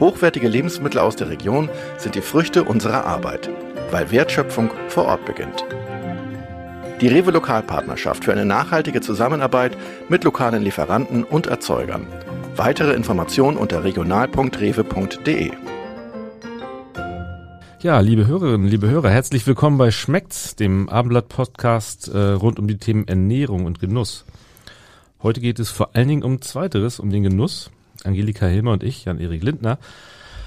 Hochwertige Lebensmittel aus der Region sind die Früchte unserer Arbeit, weil Wertschöpfung vor Ort beginnt. Die Rewe Lokalpartnerschaft für eine nachhaltige Zusammenarbeit mit lokalen Lieferanten und Erzeugern. Weitere Informationen unter regional.rewe.de. Ja, liebe Hörerinnen, liebe Hörer, herzlich willkommen bei Schmeckt's, dem Abendblatt-Podcast äh, rund um die Themen Ernährung und Genuss. Heute geht es vor allen Dingen um Zweiteres, um den Genuss. Angelika Hilmer und ich, Jan-Erik Lindner,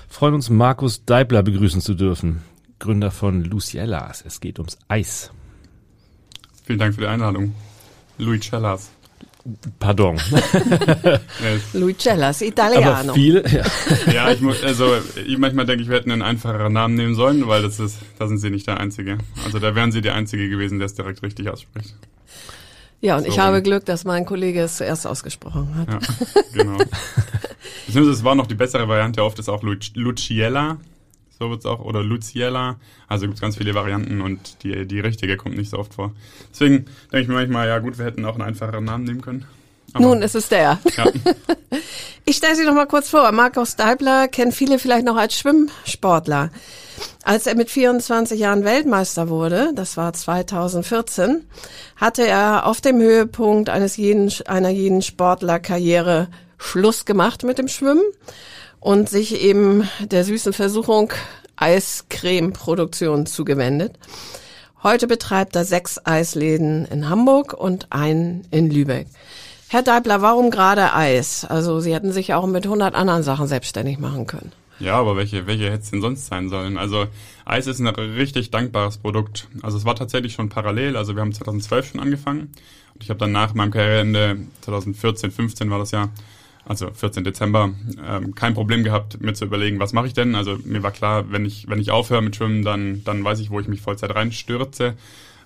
freuen uns, Markus Deibler begrüßen zu dürfen, Gründer von Luciellas. Es geht ums Eis. Vielen Dank für die Einladung. Louis Cellas. Pardon. Luicellas, Italiano. Aber viele, ja. ja, ich muss, also ich manchmal denke ich, wir hätten einen einfacheren Namen nehmen sollen, weil das ist, da sind Sie nicht der Einzige. Also da wären Sie der Einzige gewesen, der es direkt richtig ausspricht. Ja, und So. ich habe Glück, dass mein Kollege es zuerst ausgesprochen hat. Ja, genau. Beziehungsweise es war noch die bessere Variante, oft ist auch Lu- Luciella, so wird's auch, oder Luciella. Also gibt's ganz viele Varianten und die, die richtige kommt nicht so oft vor. Deswegen denke ich mir manchmal, ja gut, wir hätten auch einen einfacheren Namen nehmen können. Aber, Nun ist es der. ja, Ich stelle Sie noch mal kurz vor. Markus Deibler kennen viele vielleicht noch als Schwimmsportler. Als er mit 24 Jahren Weltmeister wurde, das war 2014, hatte er auf dem Höhepunkt eines jeden, einer jeden Sportlerkarriere Schluss gemacht mit dem Schwimmen und sich eben der süßen Versuchung Eiscreme-Produktion zugewendet. Heute betreibt er sechs Eisläden in Hamburg und einen in Lübeck. Herr Deibler, warum gerade Eis? Also Sie hätten sich auch mit 100 anderen Sachen selbstständig machen können. Ja, aber welche, welche hätte es denn sonst sein sollen? Also Eis ist ein richtig dankbares Produkt. Also es war tatsächlich schon parallel. Also wir haben 2012 schon angefangen. Und ich habe dann nach meinem Karriereende 2014, 15 war das ja, also 14 Dezember, ähm, kein Problem gehabt, mir zu überlegen, was mache ich denn? Also mir war klar, wenn ich, wenn ich aufhöre mit Schwimmen, dann, dann weiß ich, wo ich mich Vollzeit reinstürze.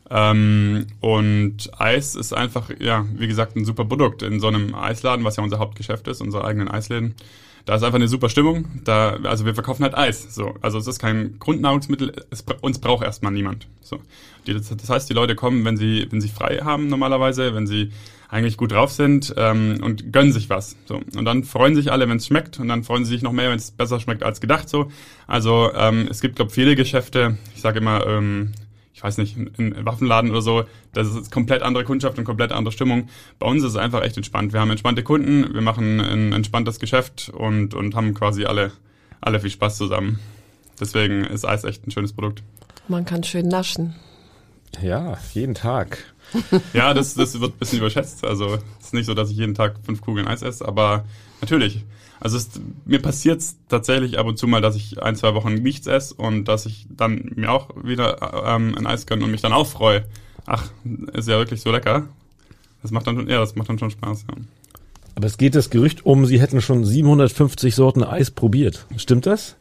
Ähm, und Eis ist einfach, ja, wie gesagt, ein super Produkt in so einem Eisladen, was ja unser Hauptgeschäft ist, unsere eigenen Eisläden. Da ist einfach eine super Stimmung. Da, also wir verkaufen halt Eis. So, also es ist kein Grundnahrungsmittel. Es, uns braucht erstmal niemand. So, die, das, das heißt, die Leute kommen, wenn sie, wenn sie frei haben normalerweise, wenn sie eigentlich gut drauf sind ähm, und gönnen sich was. So und dann freuen sich alle, wenn es schmeckt und dann freuen sie sich noch mehr, wenn es besser schmeckt als gedacht. So, also ähm, es gibt glaube viele Geschäfte. Ich sage immer. Ähm, ich weiß nicht, ein Waffenladen oder so, das ist komplett andere Kundschaft und komplett andere Stimmung. Bei uns ist es einfach echt entspannt. Wir haben entspannte Kunden, wir machen ein entspanntes Geschäft und, und haben quasi alle, alle viel Spaß zusammen. Deswegen ist Eis echt ein schönes Produkt. Man kann schön naschen. ja, jeden Tag. Ja, das, das wird ein bisschen überschätzt. Also es ist nicht so, dass ich jeden Tag fünf Kugeln Eis esse, aber natürlich. Also es, mir passiert es tatsächlich ab und zu mal, dass ich ein, zwei Wochen nichts esse und dass ich dann mir auch wieder ähm, ein Eis gönne und mich dann auch freue. Ach, ist ja wirklich so lecker. Das macht dann schon, ja, das macht dann schon Spaß. Ja. Aber es geht das Gerücht um, Sie hätten schon 750 Sorten Eis probiert. Stimmt das?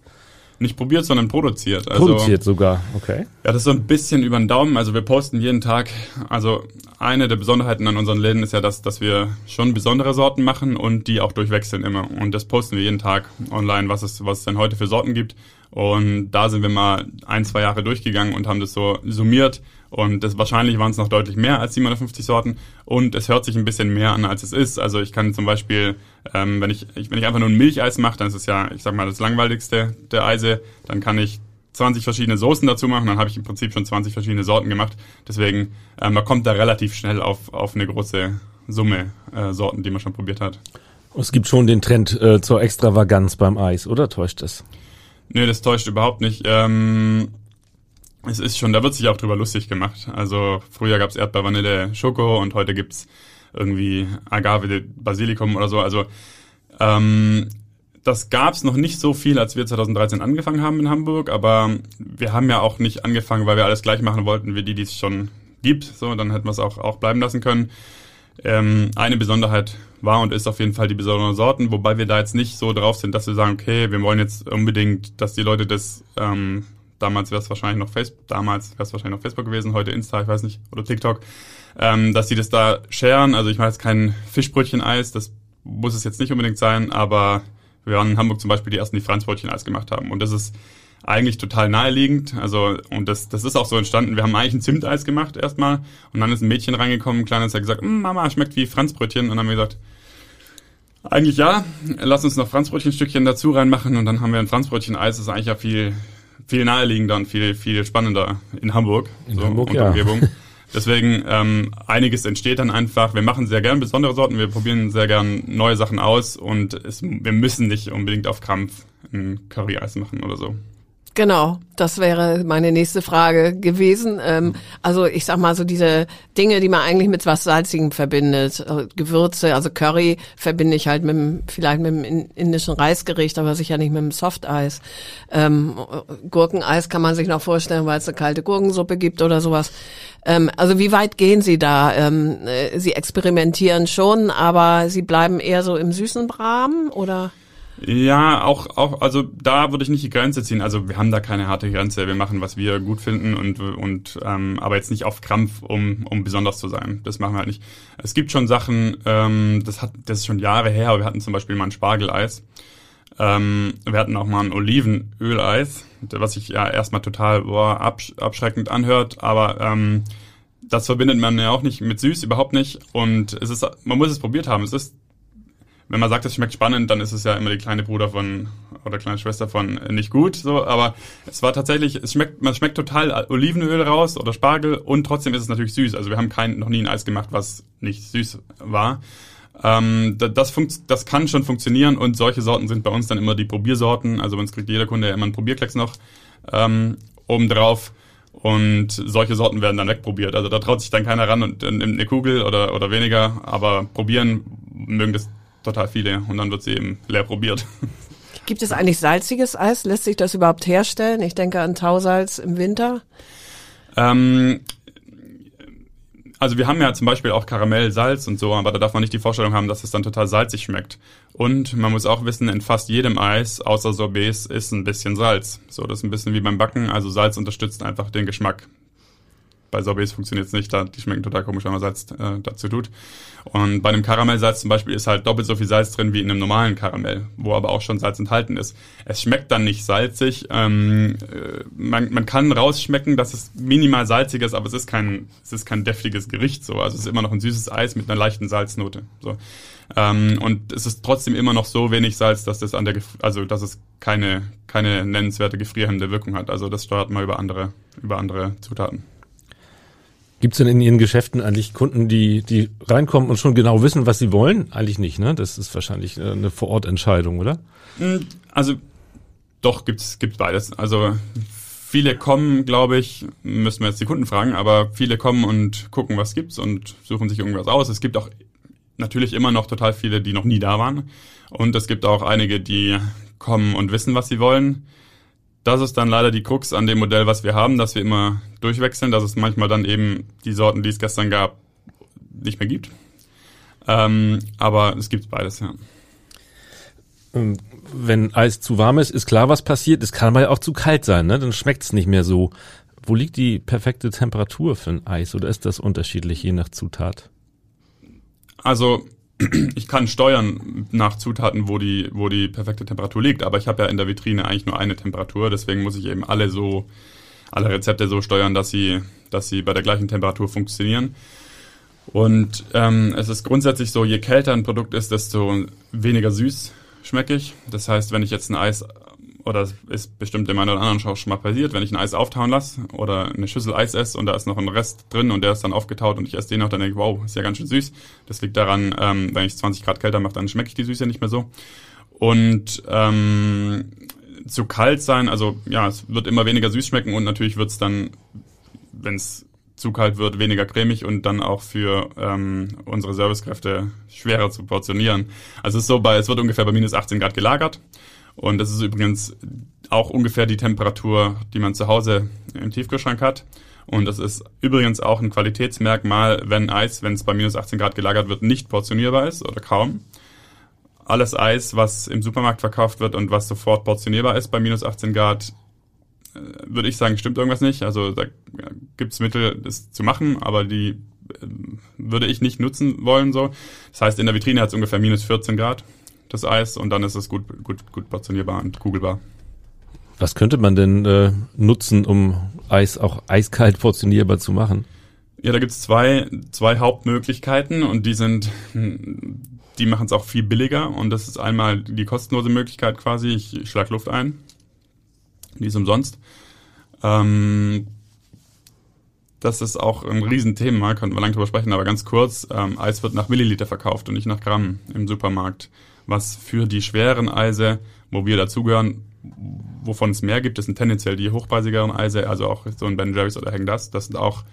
Nicht probiert, sondern produziert. Also, Produziert sogar, okay. Ja, das ist so ein bisschen über den Daumen. Also wir posten jeden Tag. Also eine der Besonderheiten an unseren Läden ist ja, dass, dass wir schon besondere Sorten machen und die auch durchwechseln immer. Und das posten wir jeden Tag online, was es, was es denn heute für Sorten gibt. Und da sind wir mal ein, zwei Jahre durchgegangen und haben das so summiert. Und das wahrscheinlich waren es noch deutlich mehr als 750 Sorten. Und es hört sich ein bisschen mehr an, als es ist. Also ich kann zum Beispiel, ähm, wenn ich, ich wenn ich einfach nur ein Milcheis mache, dann ist es ja, ich sag mal, das langweiligste der Eise. Dann kann ich 20 verschiedene Soßen dazu machen, dann habe ich im Prinzip schon 20 verschiedene Sorten gemacht. Deswegen, äh, man kommt da relativ schnell auf, auf eine große Summe äh, Sorten, die man schon probiert hat. Es gibt schon den Trend äh, zur Extravaganz beim Eis, oder täuscht es? Nö, das täuscht überhaupt nicht. Ähm, es ist schon, da wird sich auch drüber lustig gemacht. Also früher gab's Erdbeer, Vanille, Schoko und heute gibt's irgendwie Agave, Basilikum oder so. Also ähm, das gab's noch nicht so viel, als wir 2013 angefangen haben in Hamburg, aber wir haben ja auch nicht angefangen, weil wir alles gleich machen wollten, wie die, die es schon gibt. So, dann hätten wir es auch, auch bleiben lassen können. Ähm, eine Besonderheit war und ist auf jeden Fall die besonderen Sorten, wobei wir da jetzt nicht so drauf sind, dass wir sagen, okay, wir wollen jetzt unbedingt, dass die Leute das ähm, damals wäre es wahrscheinlich noch Facebook, damals wäre es wahrscheinlich noch Facebook gewesen, heute Insta, ich weiß nicht, oder TikTok, ähm, dass sie das da scheren. Also ich mache jetzt kein Fischbrötchen-Eis, das muss es jetzt nicht unbedingt sein, aber wir waren in Hamburg zum Beispiel die ersten, die Franzbrötchen-Eis gemacht haben. Und das ist eigentlich total naheliegend. Also, und das, das ist auch so entstanden. Wir haben eigentlich ein Zimteis gemacht erstmal und dann ist ein Mädchen reingekommen, ein kleines, hat gesagt, mm, Mama, schmeckt wie Franzbrötchen. Und dann haben wir gesagt, eigentlich ja, lass uns noch Franzbrötchenstückchen dazu reinmachen und dann haben wir ein Franzbrötchen-Eis. Das ist eigentlich ja viel, viel naheliegender und viel, viel spannender in Hamburg. In so, Hamburg, ja. Umgebung. Deswegen ähm, einiges entsteht dann einfach. Wir machen sehr gern besondere Sorten, wir probieren sehr gern neue Sachen aus und es, wir müssen nicht unbedingt auf Krampf ein Curry-Eis machen oder so. Genau, das wäre meine nächste Frage gewesen. Ähm, also ich sag mal so diese Dinge, die man eigentlich mit was Salzigem verbindet, äh, Gewürze, also Curry verbinde ich halt mit dem, vielleicht mit dem indischen Reisgericht, aber sicher nicht mit dem Softeis. Ähm, Gurkeneis kann man sich noch vorstellen, weil es eine kalte Gurkensuppe gibt oder sowas. Ähm, also wie weit gehen Sie da? Ähm, äh, Sie experimentieren schon, aber Sie bleiben eher so im süßen Rahmen oder? Ja, auch, auch, also da würde ich nicht die Grenze ziehen. Also wir haben da keine harte Grenze. Wir machen, was wir gut finden und, und ähm, aber jetzt nicht auf Krampf, um, um besonders zu sein. Das machen wir halt nicht. Es gibt schon Sachen, ähm, das hat, das ist schon Jahre her, wir hatten zum Beispiel mal ein Spargeleis. Ähm, wir hatten auch mal ein Olivenöleis, was sich ja erstmal total boah, absch abschreckend anhört, aber ähm, das verbindet man ja auch nicht mit süß, überhaupt nicht. Und es ist, man muss es probiert haben. Es ist wenn man sagt, es schmeckt spannend, dann ist es ja immer die kleine Bruder von oder kleine Schwester von nicht gut, so, aber es war tatsächlich, es schmeckt, man schmeckt total Olivenöl raus oder Spargel und trotzdem ist es natürlich süß. Also wir haben kein, noch nie ein Eis gemacht, was nicht süß war. Ähm, das, funkt, das kann schon funktionieren und solche Sorten sind bei uns dann immer die Probiersorten. Also bei uns kriegt jeder Kunde ja immer einen Probierklecks noch ähm, obendrauf. Und solche Sorten werden dann wegprobiert. Also da traut sich dann keiner ran und nimmt eine Kugel oder, oder weniger, aber probieren mögen das total viele und dann wird sie eben leer probiert. Gibt es eigentlich salziges Eis? Lässt sich das überhaupt herstellen? Ich denke an Tausalz im Winter. Ähm, also wir haben ja zum Beispiel auch Karamell, Salz und so, aber da darf man nicht die Vorstellung haben, dass es dann total salzig schmeckt. Und man muss auch wissen, in fast jedem Eis, außer Sorbets, ist ein bisschen Salz. So, das ist ein bisschen wie beim Backen. Also Salz unterstützt einfach den Geschmack. Bei Sorbets funktioniert es nicht, da, die schmecken total komisch, wenn man Salz äh, dazu tut. Und bei einem Karamellsalz zum Beispiel ist halt doppelt so viel Salz drin wie in einem normalen Karamell, wo aber auch schon Salz enthalten ist. Es schmeckt dann nicht salzig. Ähm, äh, man, man kann rausschmecken, dass es minimal salzig ist, aber es ist kein, es ist kein deftiges Gericht so. Also es ist immer noch ein süßes Eis mit einer leichten Salznote. So. Ähm, und es ist trotzdem immer noch so wenig Salz, dass das an der, also dass es keine keine nennenswerte gefrierhemmende Wirkung hat. Also das steuert man über andere über andere Zutaten. Gibt es denn in Ihren Geschäften eigentlich Kunden, die, die reinkommen und schon genau wissen, was sie wollen? Eigentlich nicht, ne? Das ist wahrscheinlich äh, eine Vorortentscheidung, oder? Hm, also doch, gibt's gibt's beides. Also viele kommen, glaube ich, müssen wir jetzt die Kunden fragen, aber viele kommen und gucken, was gibt's und suchen sich irgendwas aus. Es gibt auch natürlich immer noch total viele, die noch nie da waren. Und es gibt auch einige, die kommen und wissen, was sie wollen das ist dann leider die Krux an dem Modell, was wir haben, dass wir immer durchwechseln, dass es manchmal dann eben die Sorten, die es gestern gab, nicht mehr gibt. Ähm, aber es gibt beides, ja. Ähm, wenn Eis zu warm ist, ist klar, was passiert. Es kann aber ja auch zu kalt sein, ne? Dann schmeckt es nicht mehr so. Wo liegt die perfekte Temperatur für ein Eis oder ist das unterschiedlich je nach Zutat? Also ich kann steuern nach Zutaten, wo die, wo die perfekte Temperatur liegt, aber ich habe ja in der Vitrine eigentlich nur eine Temperatur, deswegen muss ich eben alle so, alle Rezepte so steuern, dass sie, dass sie bei der gleichen Temperatur funktionieren. Und ähm, es ist grundsätzlich so, je kälter ein Produkt ist, desto weniger süß schmecke ich. Das heißt, wenn ich jetzt ein Eis oder ist bestimmt in meiner oder anderen schon mal passiert, wenn ich ein Eis auftauen lasse oder eine Schüssel Eis esse und da ist noch ein Rest drin und der ist dann aufgetaut und ich esse den noch, dann denke ich, wow, ist ja ganz schön süß. Das liegt daran, ähm, wenn ich 20 Grad kälter mache, dann schmecke ich die Süße nicht mehr so. Und ähm, zu kalt sein, also ja, es wird immer weniger süß schmecken und natürlich wird es dann, wenn es zu kalt wird, weniger cremig und dann auch für ähm, unsere Servicekräfte schwerer zu portionieren. Also es ist so bei, es wird ungefähr bei minus 18 Grad gelagert und das ist übrigens auch ungefähr die Temperatur, die man zu Hause im Tiefkühlschrank hat. Und das ist übrigens auch ein Qualitätsmerkmal, wenn Eis, wenn es bei minus 18 Grad gelagert wird, nicht portionierbar ist oder kaum. Alles Eis, was im Supermarkt verkauft wird und was sofort portionierbar ist bei minus 18 Grad, würde ich sagen, stimmt irgendwas nicht. Also da gibt's Mittel, das zu machen, aber die äh, würde ich nicht nutzen wollen. so. Das heißt, in der Vitrine hat es ungefähr minus 14 Grad, das Eis, und dann ist es gut, gut, gut portionierbar und kugelbar. Was könnte man denn äh, nutzen, um Eis auch eiskalt portionierbar zu machen? Ja, da gibt's zwei, zwei Hauptmöglichkeiten und die sind, die machen es auch viel billiger und das ist einmal die kostenlose Möglichkeit quasi, ich schlag Luft ein, die ist umsonst. Ähm, das ist auch ein Riesenthema, könnten wir lange drüber sprechen, aber ganz kurz, ähm, Eis wird nach Milliliter verkauft und nicht nach Gramm im Supermarkt, was für die schweren Eise, wo wir dazugehören, wovon es mehr gibt, das sind tendenziell die hochpreisigeren Eise, also auch so ein Ben Jerry's oder Hang das, das sind auch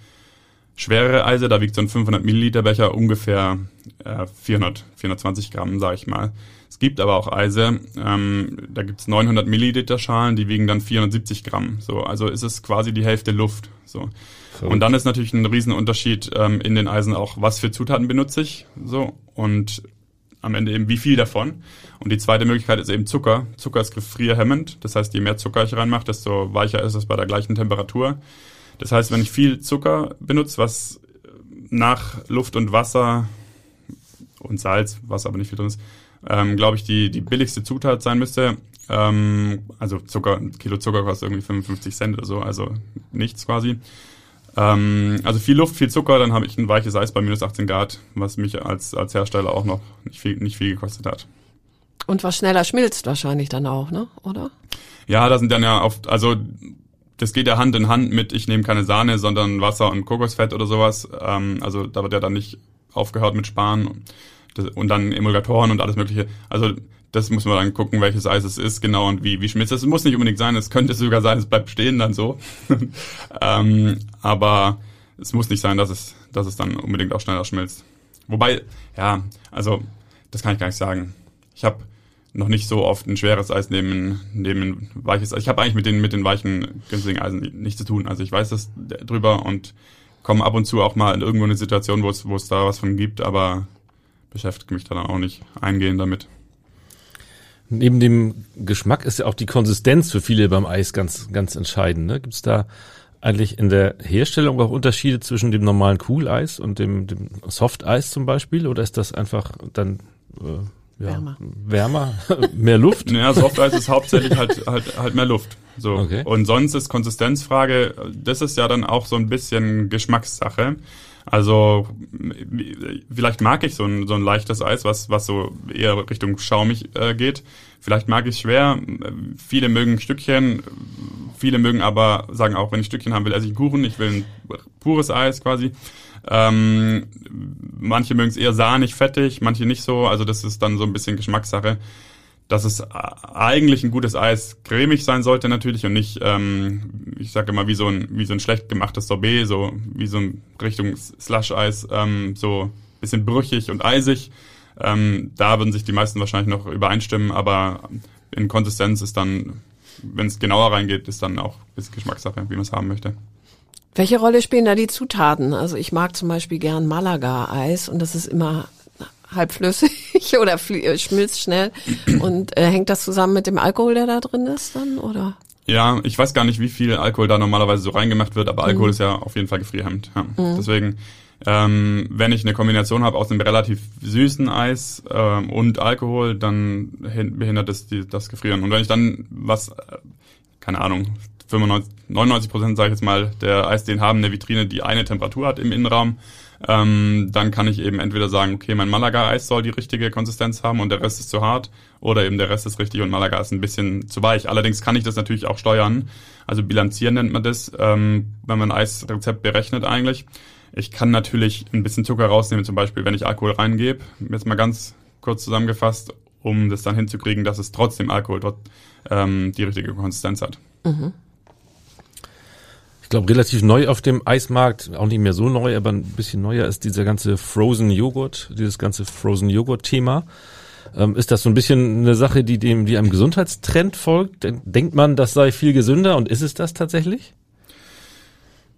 schwerere Eise, da wiegt so ein 500 Milliliter Becher ungefähr äh, 400, 420 Gramm, sage ich mal. Es gibt aber auch Eise, ähm, da gibt's 900 Milliliter Schalen, die wiegen dann 470 Gramm. So, also ist es quasi die Hälfte Luft. So. Und dann ist natürlich ein Riesenunterschied ähm, in den Eisen auch, was für Zutaten benutze ich. So und am Ende eben wie viel davon. Und die zweite Möglichkeit ist eben Zucker. Zucker ist gefrierhemmend. Das heißt, je mehr Zucker ich reinmache, desto weicher ist es bei der gleichen Temperatur. Das heißt, wenn ich viel Zucker benutze, was nach Luft und Wasser und Salz, was aber nicht viel drin ist, ähm, glaube ich, die, die billigste Zutat sein müsste. Ähm, also Zucker, ein Kilo Zucker kostet irgendwie 55 Cent oder so, also nichts quasi. Ähm, also viel Luft, viel Zucker, dann habe ich ein weiches Eis bei minus 18 Grad, was mich als, als Hersteller auch noch nicht viel, nicht viel gekostet hat. Und was schneller schmilzt wahrscheinlich dann auch, ne? Oder? Ja, da sind dann ja oft, also das geht ja Hand in Hand mit, ich nehme keine Sahne, sondern Wasser und Kokosfett oder sowas. Ähm, also da wird ja dann nicht aufgehört mit Sparen und dann Emulgatoren und alles mögliche. Also das muss man dann gucken, welches Eis es ist, genau und wie, wie schmilzt. Das muss nicht unbedingt sein, es könnte sogar sein, es bleibt stehen dann so. ähm, aber es muss nicht sein, dass es, dass es dann unbedingt auch schneller schmilzt. Wobei, ja, also das kann ich gar nicht sagen. Ich habe noch nicht so oft ein schweres Eis neben, neben weiches Eis. Ich habe eigentlich mit den, mit den weichen, günstigen Eisen nichts zu tun. Also ich weiß das drüber und komme ab und zu auch mal in irgendwo eine Situation, wo es, wo es da was von gibt, aber beschäftige mich da dann auch nicht eingehend damit. Neben dem Geschmack ist ja auch die Konsistenz für viele beim Eis ganz, ganz entscheidend. Ne? Gibt es da eigentlich in der Herstellung auch Unterschiede zwischen dem normalen Cooleis und dem, dem Softeis zum Beispiel? Oder ist das einfach dann äh, ja, wärmer. Wärmer, mehr Luft? Ja, Softeis ist hauptsächlich halt, halt, halt mehr Luft. So. Okay. Und sonst ist Konsistenzfrage, das ist ja dann auch so ein bisschen Geschmackssache. Also vielleicht mag ich so ein, so ein leichtes Eis, was, was so eher Richtung schaumig äh, geht. Vielleicht mag ich schwer. Viele mögen Stückchen. Viele mögen aber sagen auch, wenn ich Stückchen haben will, esse ich einen Kuchen. Ich will ein pures Eis quasi. Ähm, manche mögen es eher sahnig, fettig, manche nicht so. Also das ist dann so ein bisschen Geschmackssache. Dass es eigentlich ein gutes Eis cremig sein sollte natürlich und nicht, ähm, ich sage immer, wie so ein wie so ein schlecht gemachtes Sorbet, so wie so ein Richtung Slush-Eis, ähm, so bisschen brüchig und eisig. Ähm, da würden sich die meisten wahrscheinlich noch übereinstimmen, aber in Konsistenz ist dann, wenn es genauer reingeht, ist dann auch ein bisschen Geschmackssache, wie man es haben möchte. Welche Rolle spielen da die Zutaten? Also ich mag zum Beispiel gern Malaga-Eis und das ist immer halb flüssig oder äh, schmilzt schnell. Und äh, hängt das zusammen mit dem Alkohol, der da drin ist dann, oder? Ja, ich weiß gar nicht, wie viel Alkohol da normalerweise so reingemacht wird, aber Alkohol mhm. ist ja auf jeden Fall gefrierhemmend. Ja. Mhm. Deswegen, ähm, wenn ich eine Kombination habe aus einem relativ süßen Eis ähm, und Alkohol, dann behindert es die, das Gefrieren. Und wenn ich dann was, äh, keine Ahnung, 95, 99 Prozent, sage ich jetzt mal, der Eisdeen haben eine Vitrine, die eine Temperatur hat im Innenraum. Ähm, dann kann ich eben entweder sagen, okay, mein Malaga-Eis soll die richtige Konsistenz haben und der Rest ist zu hart, oder eben der Rest ist richtig und Malaga ist ein bisschen zu weich. Allerdings kann ich das natürlich auch steuern. Also bilanzieren nennt man das, ähm, wenn man ein Eisrezept berechnet eigentlich. Ich kann natürlich ein bisschen Zucker rausnehmen, zum Beispiel, wenn ich Alkohol reingebe. Jetzt mal ganz kurz zusammengefasst, um das dann hinzukriegen, dass es trotzdem Alkohol dort ähm, die richtige Konsistenz hat. Mhm glaube, relativ neu auf dem Eismarkt, auch nicht mehr so neu, aber ein bisschen neuer ist dieser ganze Frozen Joghurt, dieses ganze Frozen Joghurt Thema. Ähm, ist das so ein bisschen eine Sache, die dem, die einem Gesundheitstrend folgt? Denkt man, das sei viel gesünder und ist es das tatsächlich?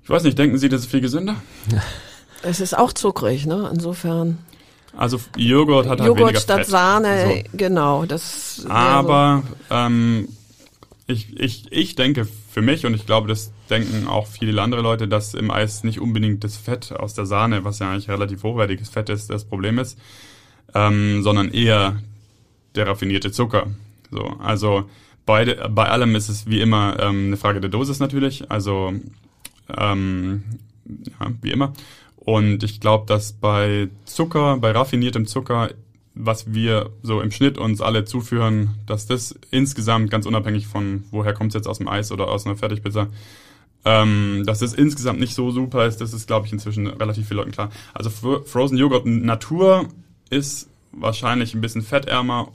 Ich weiß nicht, denken Sie, das ist viel gesünder? Es ist auch zuckrig, ne? Insofern. Also Joghurt hat halt Joghurt weniger statt Fett. Sahne, so. genau. Das Aber so. ähm, ich, ich, ich denke für mich und ich glaube, das denken auch viele andere Leute, dass im Eis nicht unbedingt das Fett aus der Sahne, was ja eigentlich relativ hochwertiges Fett ist, das Problem ist, ähm, sondern eher der raffinierte Zucker. So, also beide, bei allem ist es wie immer ähm, eine Frage der Dosis natürlich, also ähm, ja, wie immer. Und ich glaube, dass bei Zucker, bei raffiniertem Zucker was wir so im Schnitt uns alle zuführen, dass das insgesamt, ganz unabhängig von woher kommt es jetzt aus dem Eis oder aus einer Fertigpizza, ähm, dass das insgesamt nicht so super ist, das ist, glaube ich, inzwischen relativ vielen Leuten klar. Also Frozen Joghurt Natur ist wahrscheinlich ein bisschen fettärmer,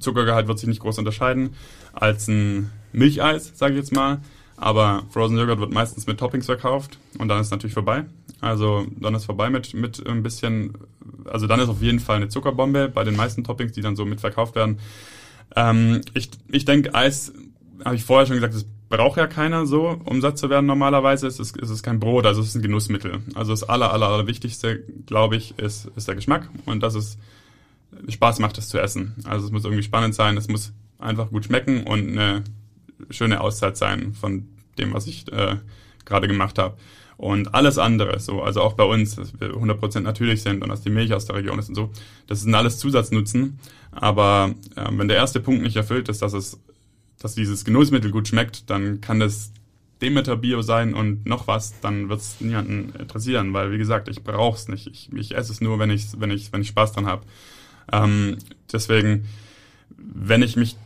Zuckergehalt wird sich nicht groß unterscheiden als ein Milcheis, sage ich jetzt mal. Aber Frozen Yogurt wird meistens mit Toppings verkauft und dann ist natürlich vorbei. Also dann ist vorbei mit, mit ein bisschen, also dann ist auf jeden Fall eine Zuckerbombe bei den meisten Toppings, die dann so mit verkauft werden. Ähm, ich ich denke, Eis, habe ich vorher schon gesagt, das braucht ja keiner so, um satt zu werden normalerweise. Es ist, es ist kein Brot, also es ist ein Genussmittel. Also das aller, aller, aller Wichtigste, glaube ich, ist, ist der Geschmack und dass es Spaß macht, das zu essen. Also es muss irgendwie spannend sein, es muss einfach gut schmecken und eine schöne Auszeit sein von dem, was ich äh, gerade gemacht habe. Und alles andere, so, also auch bei uns, dass wir 100% natürlich sind und dass die Milch aus der Region ist und so, das sind alles Zusatznutzen. Aber äh, wenn der erste Punkt nicht erfüllt ist, dass es, dass dieses Genussmittel gut schmeckt, dann kann das Demeter Bio sein und noch was, dann wird es niemanden interessieren, weil wie gesagt, ich brauche es nicht. Ich, ich esse es nur, wenn ich, wenn ich, wenn ich Spaß dran habe. Ähm, deswegen, wenn ich mich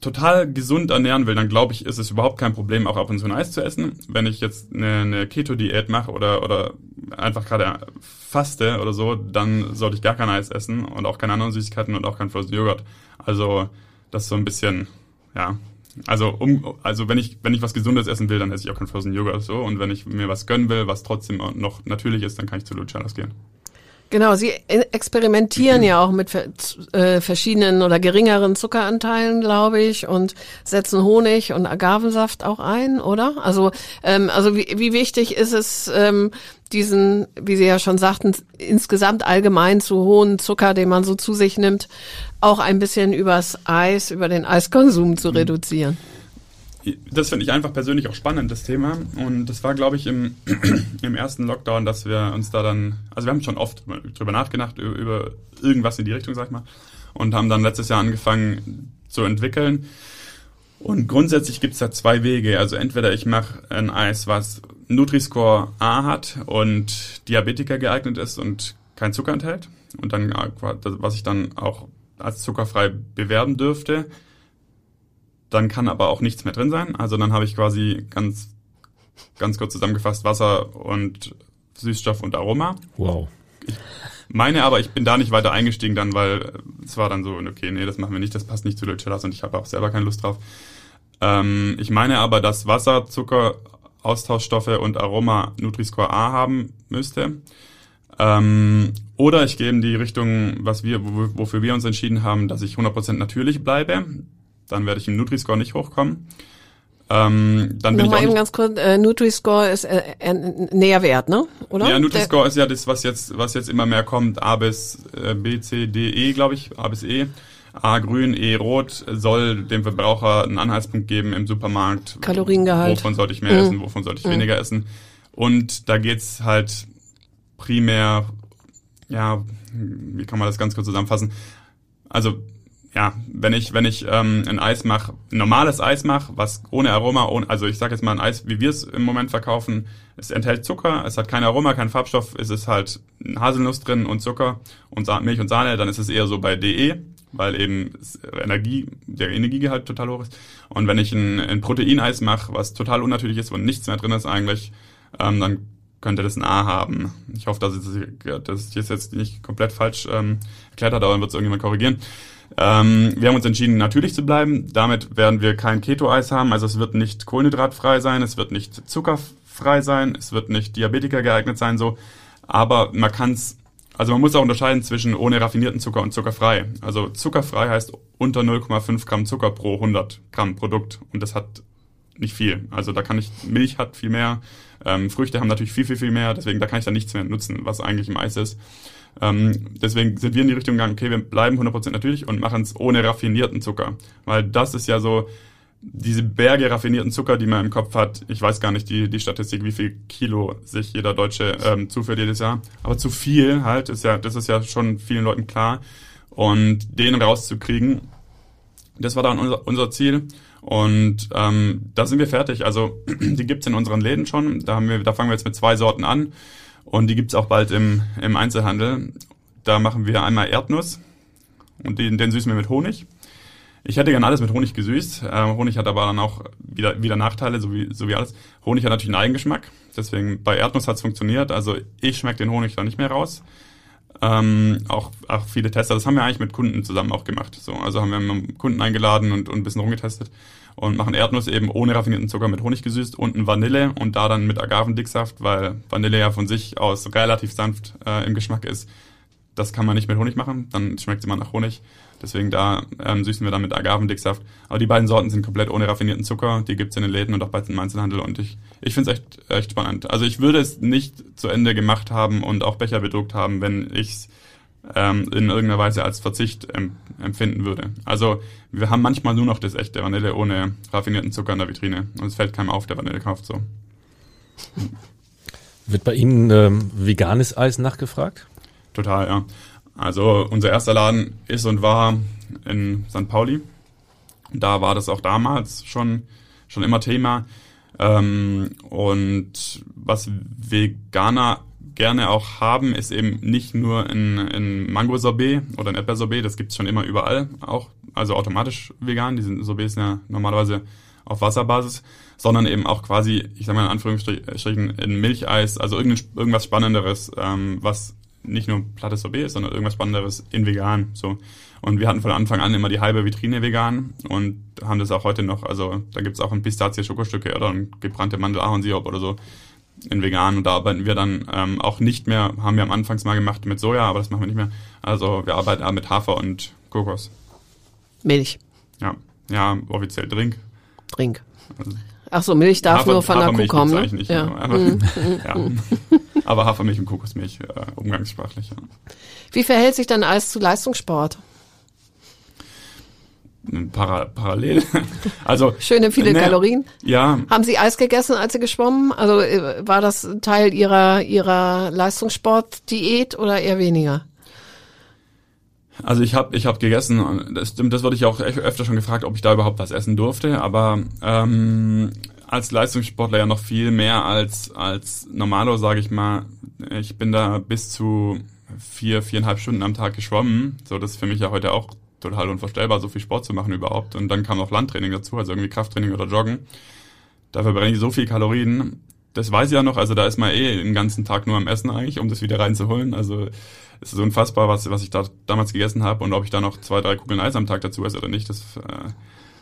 total gesund ernähren will, dann glaube ich, ist es überhaupt kein Problem, auch ab und zu ein Eis zu essen. Wenn ich jetzt eine, eine Keto-Diät mache oder, oder einfach gerade faste oder so, dann sollte ich gar kein Eis essen und auch keine anderen Süßigkeiten und auch kein Frozen Joghurt. Also das ist so ein bisschen, ja. Also um, also wenn ich wenn ich was Gesundes essen will, dann esse ich auch kein Frozen Joghurt so und wenn ich mir was gönnen will, was trotzdem noch natürlich ist, dann kann ich zu Lucianos gehen. Genau, Sie experimentieren ja auch mit äh, verschiedenen oder geringeren Zuckeranteilen, glaube ich, und setzen Honig und Agavensaft auch ein, oder? Also, ähm, also wie, wie wichtig ist es, ähm, diesen, wie Sie ja schon sagten, insgesamt allgemein zu hohen Zucker, den man so zu sich nimmt, auch ein bisschen übers Eis, über den Eiskonsum zu mhm. reduzieren? Das finde ich einfach persönlich auch spannend, das Thema. Und das war, glaube ich, im, im ersten Lockdown, dass wir uns da dann, also wir haben schon oft drüber nachgedacht, über irgendwas in die Richtung, sag ich mal, und haben dann letztes Jahr angefangen zu entwickeln. Und grundsätzlich gibt es da zwei Wege. Also entweder ich mache ein Eis, was Nutri-Score A hat und Diabetiker geeignet ist und kein Zucker enthält. Und dann, was ich dann auch als zuckerfrei bewerben dürfte dann kann aber auch nichts mehr drin sein. Also dann habe ich quasi ganz, ganz kurz zusammengefasst Wasser und Süßstoff und Aroma. Wow. Ich meine aber, ich bin da nicht weiter eingestiegen dann, weil es war dann so, okay, nee, das machen wir nicht, das passt nicht zu Lucellas und ich habe auch selber keine Lust drauf. Ähm, ich meine aber, dass Wasser, Zucker, Austauschstoffe und Aroma Nutri-Score A haben müsste. Ähm, oder ich gehe in die Richtung, was wir, wofür wir uns entschieden haben, dass ich 100% natürlich bleibe dann werde ich im Nutri-Score nicht hochkommen. Ähm, dann bin Nochmal ich auch eben ganz kurz, äh, Nutri-Score ist äh, äh, Nährwert, ne? Oder? Ja, Nutri-Score ist ja das, was jetzt, was jetzt immer mehr kommt. A bis äh, B, C, D, E, glaube ich. A bis E. A grün, E rot soll dem Verbraucher einen Anhaltspunkt geben im Supermarkt. Kaloriengehalt. Wovon sollte ich mehr mhm. essen, wovon sollte ich mhm. weniger essen. Und da geht's halt primär, ja, wie kann man das ganz kurz zusammenfassen? Also ja, wenn ich, wenn ich ähm, ein Eis mache, normales Eis mache, was ohne Aroma, ohne, also ich sage jetzt mal ein Eis, wie wir es im Moment verkaufen, es enthält Zucker, es hat kein Aroma, kein Farbstoff, es ist halt Haselnuss drin und Zucker und Sa Milch und Sahne, dann ist es eher so bei DE, weil eben Energie, der Energiegehalt total hoch ist. Und wenn ich ein, ein Proteineis mache, was total unnatürlich ist, wo nichts mehr drin ist eigentlich, ähm, dann könnte das ein A haben. Ich hoffe, dass ich das jetzt nicht komplett falsch ähm, erklärt hat, aber dann wird es irgendjemand korrigieren. Ähm, wir haben uns entschieden, natürlich zu bleiben. Damit werden wir kein Keto-Eis haben. Also es wird nicht kohlenhydratfrei sein, es wird nicht zuckerfrei sein, es wird nicht Diabetiker geeignet sein, so. Aber man kann es, also man muss auch unterscheiden zwischen ohne raffinierten Zucker und zuckerfrei. Also zuckerfrei heißt unter 0,5 Gramm Zucker pro 100 Gramm Produkt. Und das hat nicht viel. Also da kann ich, Milch hat viel mehr, ähm, Früchte haben natürlich viel, viel, viel mehr, deswegen da kann ich dann nichts mehr nutzen, was eigentlich im Eis ist. Ähm, deswegen sind wir in die Richtung gegangen, okay, wir bleiben 100% natürlich und machen es ohne raffinierten Zucker. Weil das ist ja so, diese Berge raffinierten Zucker, die man im Kopf hat, ich weiß gar nicht die, die Statistik, wie viel Kilo sich jeder Deutsche ähm, zuführt jedes Jahr, aber zu viel halt, ist ja, das ist ja schon vielen Leuten klar. Und den rauszukriegen, das war dann unser, unser Ziel. Und ähm, da sind wir fertig. Also die gibt's in unseren Läden schon. Da, haben wir, da fangen wir jetzt mit zwei Sorten an. Und die gibt's auch bald im, im Einzelhandel. Da machen wir einmal Erdnuss und den, den süßen wir mit Honig. Ich hätte gern alles mit Honig gesüßt. Äh, Honig hat aber dann auch wieder, wieder Nachteile, so wie, so wie alles. Honig hat natürlich einen Eigengeschmack. Deswegen bei Erdnuss hat's funktioniert. Also ich schmecke den Honig da nicht mehr raus. Ähm, auch, auch viele Tester, das haben wir eigentlich mit Kunden zusammen auch gemacht. So, also haben wir Kunden eingeladen und, und ein bisschen rumgetestet und machen Erdnuss eben ohne raffinierten Zucker mit Honig gesüßt und ein Vanille und da dann mit Agavendicksaft, weil Vanille ja von sich aus relativ sanft äh, im Geschmack ist. Das kann man nicht mit Honig machen, dann schmeckt es immer nach Honig. Deswegen da ähm, süßen wir dann mit Agavendicksaft. Aber die beiden Sorten sind komplett ohne raffinierten Zucker. Die gibt's in den Läden und auch bei dem Einzelhandel. Und ich, ich finde es echt, echt spannend. Also ich würde es nicht zu Ende gemacht haben und auch Becher bedruckt haben, wenn ich's ähm, in irgendeiner Weise als Verzicht ähm, empfinden würde. Also wir haben manchmal nur noch das echte Vanille ohne raffinierten Zucker in der Vitrine. Und es fällt keinem auf, der Vanille kauft so. Wird bei Ihnen ähm, veganes Eis nachgefragt? Total, ja. Also unser erster Laden ist und war in St. Pauli. Da war das auch damals schon, schon immer Thema. Ähm, und was Veganer gerne auch haben, ist eben nicht nur ein, ein Mango-Sorbet oder ein Erdbeersorbet, das gibt's schon immer überall, auch also automatisch vegan, die sind Sorbets sind ja normalerweise auf Wasserbasis, sondern eben auch quasi, ich sag mal in Anführungsstrichen, ein Milcheis, also irgendwas Spannenderes, ähm, was nicht nur plattes Sorbet ist, sondern irgendwas Spannenderes in vegan. So. Und wir hatten von Anfang an immer die halbe Vitrine vegan und haben das auch heute noch. Also da gibt's auch ein Pistazie-Schokostücke oder ein gebrannte Mandel-Ahornsirup oder so in vegan. Und da arbeiten wir dann ähm, auch nicht mehr, haben wir am Anfangs mal gemacht mit Soja, aber das machen wir nicht mehr. Also wir arbeiten auch mit Hafer und Kokos. Milch. Ja, ja, offiziell Drink. Drink. Also Ach so, Milch darf Hafer, nur von der Kuh kommen. Ne? Nicht, ja. Aber, mhm. ja. aber Hafermilch und Kokosmilch äh, umgangssprachlich. Ja. Wie verhält sich dann Eis zu Leistungssport? Para, parallel. Also schöne viele ne, Kalorien. Ja. Haben Sie Eis gegessen, als Sie geschwommen? Also äh, war das Teil Ihrer Ihrer Leistungssportdiät oder eher weniger? Also ich habe ich hab gegessen, das, das wurde ich auch öfter schon gefragt, ob ich da überhaupt was essen durfte, aber ähm, als Leistungssportler ja noch viel mehr als als Normalo, sage ich mal. Ich bin da bis zu vier, viereinhalb Stunden am Tag geschwommen. So, das ist für mich ja heute auch total unvorstellbar, so viel Sport zu machen überhaupt. Und dann kam noch Landtraining dazu, also irgendwie Krafttraining oder Joggen. Dafür brenne ich so viel Kalorien. Das weiß ich ja noch, also da ist man eh den ganzen Tag nur am Essen eigentlich, um das wieder reinzuholen. Also es ist unfassbar, was, was ich da damals gegessen habe und ob ich da noch zwei, drei Kugeln Eis am Tag dazu esse oder nicht, das, äh,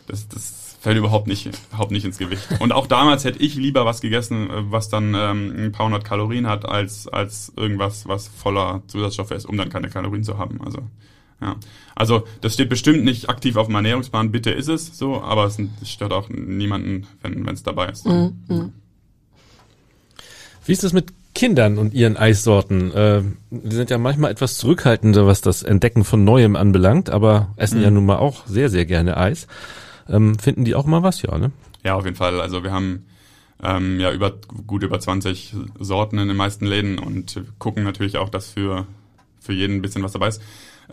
das, das fällt überhaupt nicht, überhaupt nicht ins Gewicht. Und auch damals hätte ich lieber was gegessen, was dann ähm, ein paar hundert Kalorien hat, als, als irgendwas, was voller Zusatzstoffe ist, um dann keine Kalorien zu haben. Also ja. Also das steht bestimmt nicht aktiv auf dem Ernährungsplan, bitte ist es so, aber es stört auch niemanden, wenn es dabei ist. Mhm. Ja. Wie ist das mit Kindern und ihren Eissorten? Äh, die sind ja manchmal etwas zurückhaltender, was das Entdecken von Neuem anbelangt, aber essen mhm. ja nun mal auch sehr, sehr gerne Eis. Ähm, finden die auch mal was, ja, ne? Ja, auf jeden Fall. Also wir haben ähm, ja über gut über 20 Sorten in den meisten Läden und gucken natürlich auch, dass für, für jeden ein bisschen was dabei ist.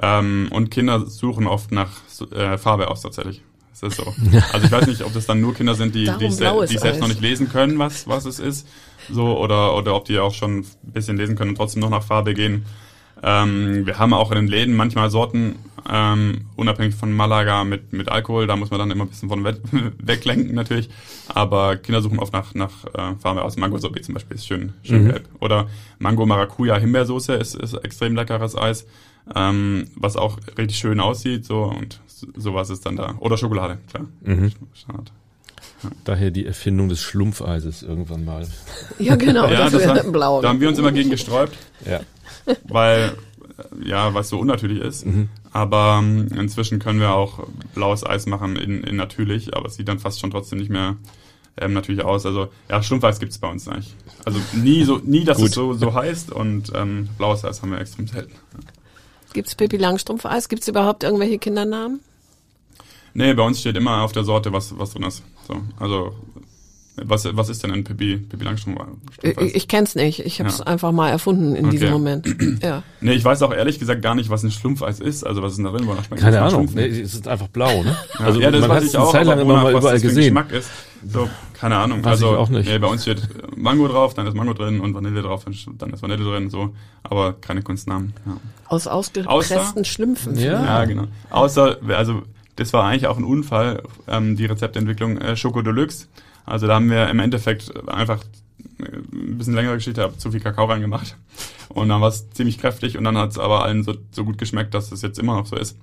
Ähm, und Kinder suchen oft nach äh, Farbe aus tatsächlich. Das ist so. Also ich weiß nicht, ob das dann nur Kinder sind, die, die, die selbst noch nicht lesen können, was, was es ist so oder oder ob die auch schon ein bisschen lesen können und trotzdem noch nach Farbe gehen. Ähm, wir haben auch in den Läden manchmal Sorten, ähm, unabhängig von Malaga mit, mit Alkohol, da muss man dann immer ein bisschen von we weglenken natürlich. Aber Kinder suchen oft nach, nach äh, Farbe aus. Mango Sorbet zum Beispiel ist schön, schön mhm. gelb. Oder Mango Maracuja Himbeersoße ist, ist extrem leckeres Eis, ähm, was auch richtig schön aussieht. So und sowas ist dann da. Oder Schokolade, klar. Mhm. Standard. Daher die Erfindung des Schlumpfeises irgendwann mal. Ja, genau. ja, das hat, Blau, da haben wir uns immer gegen gesträubt. Ja. Weil, ja, was so unnatürlich ist. Mhm. Aber ähm, inzwischen können wir auch blaues Eis machen in, in natürlich, aber es sieht dann fast schon trotzdem nicht mehr ähm, natürlich aus. Also ja, Schlumpfeis gibt's bei uns eigentlich. Also nie so, nie, dass es so, so heißt und ähm, blaues Eis haben wir extrem selten. Gibt's Pippi Langstrumpf-Eis? Gibt's überhaupt irgendwelche Kindernamen? Nee, bei uns steht immer auf der Sorte, was, was drin ist. So, also was, was ist denn ein Pippi, Pippi Langstrumpf? Ich, ich kenn's nicht. Ich habe es Ja. einfach mal erfunden in Okay. diesem Moment. Ja. Nee, ich weiß auch ehrlich gesagt gar nicht, was ein Schlumpfeis ist. Also was ist denn da drin? Schmeckt Keine? Ahnung. Nee, es ist einfach blau, ne? Also, ja, das man hat ich es eine auch, Zeit lang aber immer mal überall gesehen. Geschmack ist. So, keine Ahnung. Weiß also, ich auch nicht. Nee, bei uns steht Mango drauf, dann ist Mango drin und Vanille drauf, dann ist- dann ist Vanille drin, so. Aber keine Kunstnamen. Ja. Aus ausgepressten Außer- Schlümpfen. Ja. Ja, genau. Außer, also das war eigentlich auch ein Unfall, ähm, die Rezeptentwicklung äh, Schoko Deluxe. Also da haben wir im Endeffekt einfach äh, ein bisschen längere Geschichte, habe zu viel Kakao reingemacht. Und dann war es ziemlich kräftig und dann hat es aber allen so, so gut geschmeckt, dass es jetzt immer noch so ist.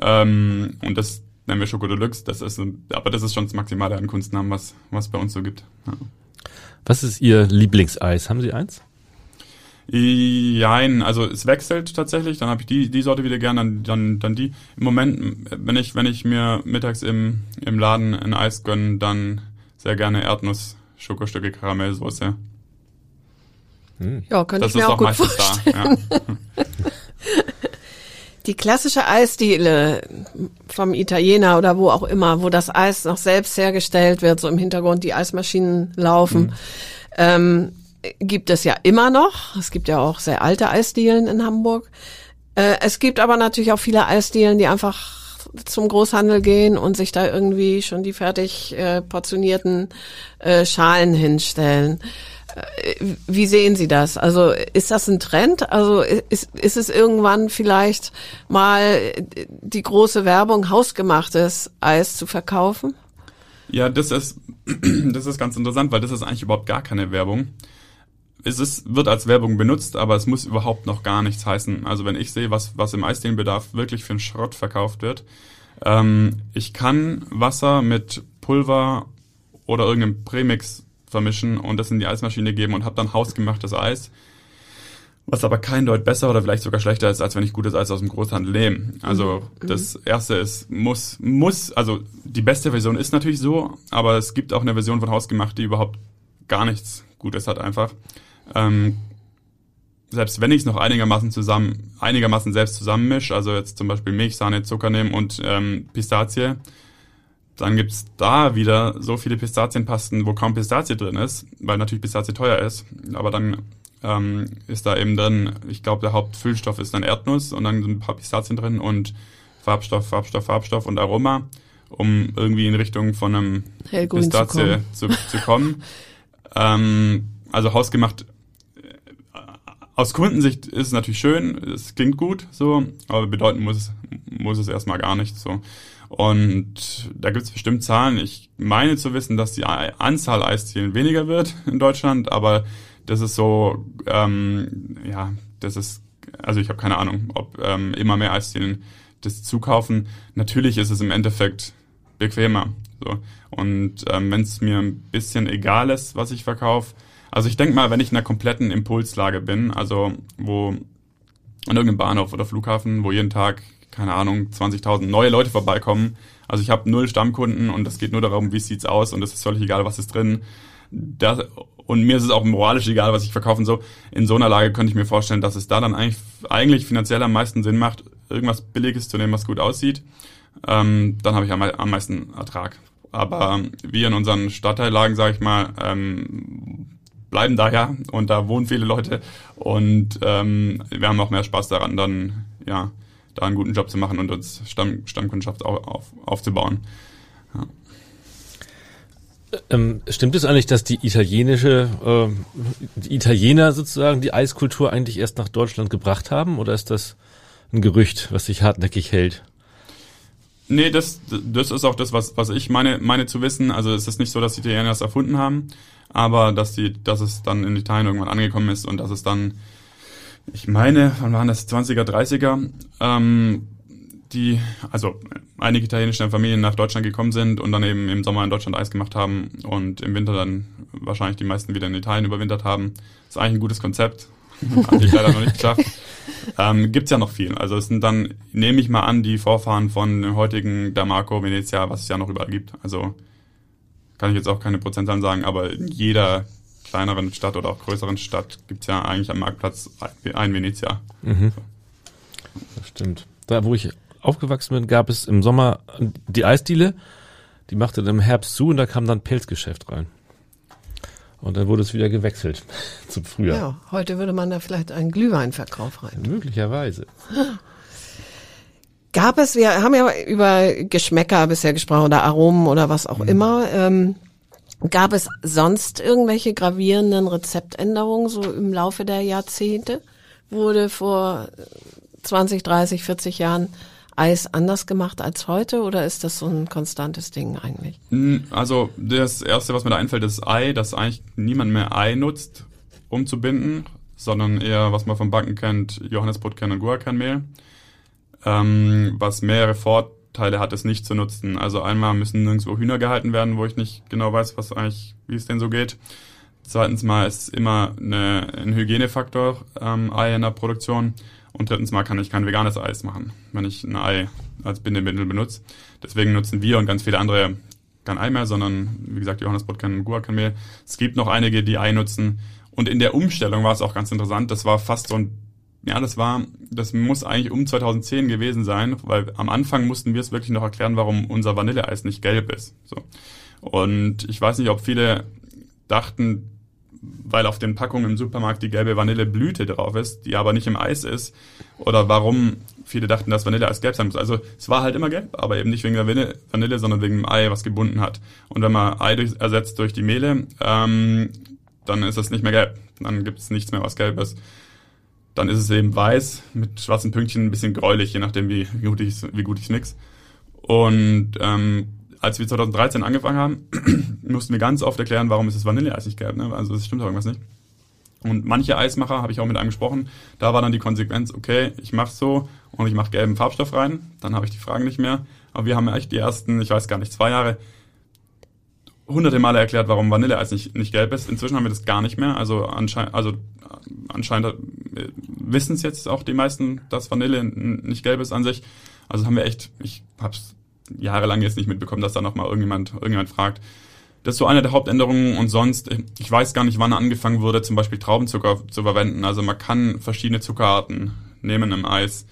Ähm, und das nennen wir Schoko Deluxe. Das ist, aber das ist schon das Maximale an Kunstnamen, was was bei uns so gibt. Ja. Was ist Ihr Lieblingseis? Haben Sie eins? Jein, also es wechselt tatsächlich, dann habe ich die, die Sorte wieder gern, dann, dann, dann die. Im Moment, wenn ich, wenn ich mir mittags im, im Laden ein Eis gönne, dann sehr gerne Erdnuss, Schokostücke, Karamellsoße. Ja, könnte Das ich mir auch auch gut meistens vorstellen. da. Ja. Die klassische Eisdiele vom Italiener oder wo auch immer, wo das Eis noch selbst hergestellt wird, so im Hintergrund die Eismaschinen laufen, ähm, gibt es ja immer noch. Es gibt ja auch sehr alte Eisdielen in Hamburg. Äh, es gibt aber natürlich auch viele Eisdielen, die einfach zum Großhandel gehen und sich da irgendwie schon die fertig äh, portionierten äh, Schalen hinstellen. Wie sehen Sie das? Also ist das ein Trend? Also ist, ist es irgendwann vielleicht mal die große Werbung, hausgemachtes Eis zu verkaufen? Ja, das ist, das ist ganz interessant, weil das ist eigentlich überhaupt gar keine Werbung. Es ist, wird als Werbung benutzt, aber es muss überhaupt noch gar nichts heißen. Also wenn ich sehe, was, was im Eisdielenbedarf wirklich für einen Schrott verkauft wird, ähm, ich kann Wasser mit Pulver oder irgendeinem Premix vermischen und das in die Eismaschine geben und habe dann hausgemachtes Eis, was aber kein Deut besser oder vielleicht sogar schlechter ist, als wenn ich gutes Eis aus dem Großhandel nehme. Also das erste ist, muss, muss, also die beste Version ist natürlich so, aber es gibt auch eine Version von hausgemacht, die überhaupt gar nichts Gutes hat einfach. Ähm, selbst wenn ich es noch einigermaßen zusammen, einigermaßen selbst zusammenmische, also jetzt zum Beispiel Milch, Sahne, Zucker nehmen und ähm, Pistazie, dann gibt's da wieder so viele Pistazienpasten, wo kaum Pistazie drin ist, weil natürlich Pistazie teuer ist. Aber dann ähm, ist da eben drin, ich glaube, der Hauptfüllstoff ist dann Erdnuss und dann sind ein paar Pistazien drin und Farbstoff, Farbstoff, Farbstoff und Aroma, um irgendwie in Richtung von einem Hellgrün zu Pistazie kommen. zu, zu kommen. ähm, also hausgemacht äh, aus Kundensicht ist es natürlich schön, es klingt gut, so, aber bedeuten muss es, muss es erstmal gar nicht, so. Und da gibt es bestimmt Zahlen. Ich meine zu wissen, dass die Anzahl Eisdielen weniger wird in Deutschland, aber das ist so, ähm, ja, das ist, also ich habe keine Ahnung, ob ähm, immer mehr Eisdielen das zukaufen. Natürlich ist es im Endeffekt bequemer. So. Und ähm, wenn es mir ein bisschen egal ist, was ich verkaufe, also ich denke mal, wenn ich in einer kompletten Impulslage bin, also wo an irgendeinem Bahnhof oder Flughafen, wo jeden Tag, keine Ahnung, 20.000 neue Leute vorbeikommen. Also ich habe null Stammkunden und es geht nur darum, wie sieht's aus und es ist völlig egal, was ist drin. Das, und mir ist es auch moralisch egal, was ich verkaufe und so. In so einer Lage könnte ich mir vorstellen, dass es da dann eigentlich, eigentlich finanziell am meisten Sinn macht, irgendwas Billiges zu nehmen, was gut aussieht. Ähm, dann habe ich am, am meisten Ertrag. Aber wir in unseren Stadtteillagen, sage ich mal, ähm, bleiben da ja und da wohnen viele Leute und ähm, wir haben auch mehr Spaß daran, dann ja da einen guten Job zu machen und uns Stamm, Stammkundschaft auf, auf, aufzubauen. Ähm, stimmt es eigentlich, dass die italienische, ähm, die Italiener sozusagen die Eiskultur eigentlich erst nach Deutschland gebracht haben? Oder ist das ein Gerücht, was sich hartnäckig hält? Nee, das, das ist auch das, was, was ich meine, meine zu wissen. Also es ist nicht so, dass die Italiener das erfunden haben, aber dass die, dass es dann in Italien irgendwann angekommen ist und dass es dann, ich meine, wann waren das 20er, 30er, ähm, die, also einige italienische Familien nach Deutschland gekommen sind und dann eben im Sommer in Deutschland Eis gemacht haben und im Winter dann wahrscheinlich die meisten wieder in Italien überwintert haben. ist eigentlich ein gutes Konzept. Habe ich leider noch nicht geschafft. Ähm, gibt's ja noch viel. Also es sind dann, nehme ich mal an, die Vorfahren von dem heutigen Damarco, Venezia, was es ja noch überall gibt. Also kann ich jetzt auch keine Prozentzahlen sagen, aber jeder kleineren Stadt oder auch größeren Stadt gibt's ja eigentlich am Marktplatz ein Venezia. Das stimmt. Da, wo ich aufgewachsen bin, gab es im Sommer die Eisdiele, die machte dann im Herbst zu und da kam dann Pelzgeschäft rein. Und dann wurde es wieder gewechselt zum Frühjahr. Ja, heute würde man da vielleicht einen Glühweinverkauf rein. Möglicherweise. Gab es, wir haben ja über Geschmäcker bisher gesprochen oder Aromen oder was auch immer. Ähm, gab es sonst irgendwelche gravierenden Rezeptänderungen so im Laufe der Jahrzehnte? Wurde vor 20, 30, 40 Jahren Eis anders gemacht als heute oder ist das so ein konstantes Ding eigentlich? Hm, Also das Erste, was mir da einfällt, ist Ei, dass eigentlich niemand mehr Ei nutzt, um zu binden, sondern eher, was man vom Backen kennt, Johannesbrotkern und Guacamole. Ähm, was mehrere Vorteile hat, es nicht zu nutzen. Also einmal müssen nirgendwo Hühner gehalten werden, wo ich nicht genau weiß, was eigentlich, wie es denn so geht. Zweitens mal ist immer eine, ein Hygienefaktor ähm, Ei in der Produktion. Und drittens mal kann ich kein veganes Eis machen, wenn ich ein Ei als Bindemittel benutze. Deswegen nutzen wir und ganz viele andere kein Ei mehr, sondern wie gesagt Johannesbrot, kein Guacamole. Es gibt noch einige, die Ei nutzen. Und in der Umstellung war es auch ganz interessant. Das war fast so ein, ja, das war, das muss eigentlich um 2010 gewesen sein, weil am Anfang mussten wir es wirklich noch erklären, warum unser Vanilleeis nicht gelb ist. So. Und ich weiß nicht, ob viele dachten, weil auf den Packungen im Supermarkt die gelbe Vanilleblüte drauf ist, die aber nicht im Eis ist, oder warum viele dachten, dass Vanilleeis gelb sein muss. Also es war halt immer gelb, aber eben nicht wegen der Vanille, sondern wegen dem Ei, was gebunden hat. Und wenn man Ei durch, ersetzt durch die Mehle, ähm, dann ist es nicht mehr gelb. Dann gibt es nichts mehr, was gelb ist. Dann ist es eben weiß mit schwarzen Pünktchen, ein bisschen gräulich, je nachdem, wie, gut ich wie gut ich mix. Und ähm, als wir 2013 angefangen haben, mussten wir ganz oft erklären, warum ist das Vanilleeis nicht gelb. Ne? Also es stimmt doch irgendwas nicht. Und manche Eismacher, habe ich auch mit einem gesprochen, da war dann die Konsequenz, okay, ich mache so und ich mache gelben Farbstoff rein, dann habe ich die Fragen nicht mehr. Aber wir haben echt die ersten, ich weiß gar nicht, zwei Jahre hunderte Male erklärt, warum Vanilleeis nicht, nicht gelb ist. Inzwischen haben wir das gar nicht mehr. Also, anscheinend, also anscheinend äh, wissen es jetzt auch die meisten, dass Vanille nicht gelb ist an sich. Also haben wir echt, ich habe es jahrelang jetzt nicht mitbekommen, dass da nochmal irgendjemand, irgendjemand fragt. Das ist so eine der Hauptänderungen und sonst, ich weiß gar nicht, wann angefangen wurde, zum Beispiel Traubenzucker zu verwenden. Also man kann verschiedene Zuckerarten nehmen im Eis.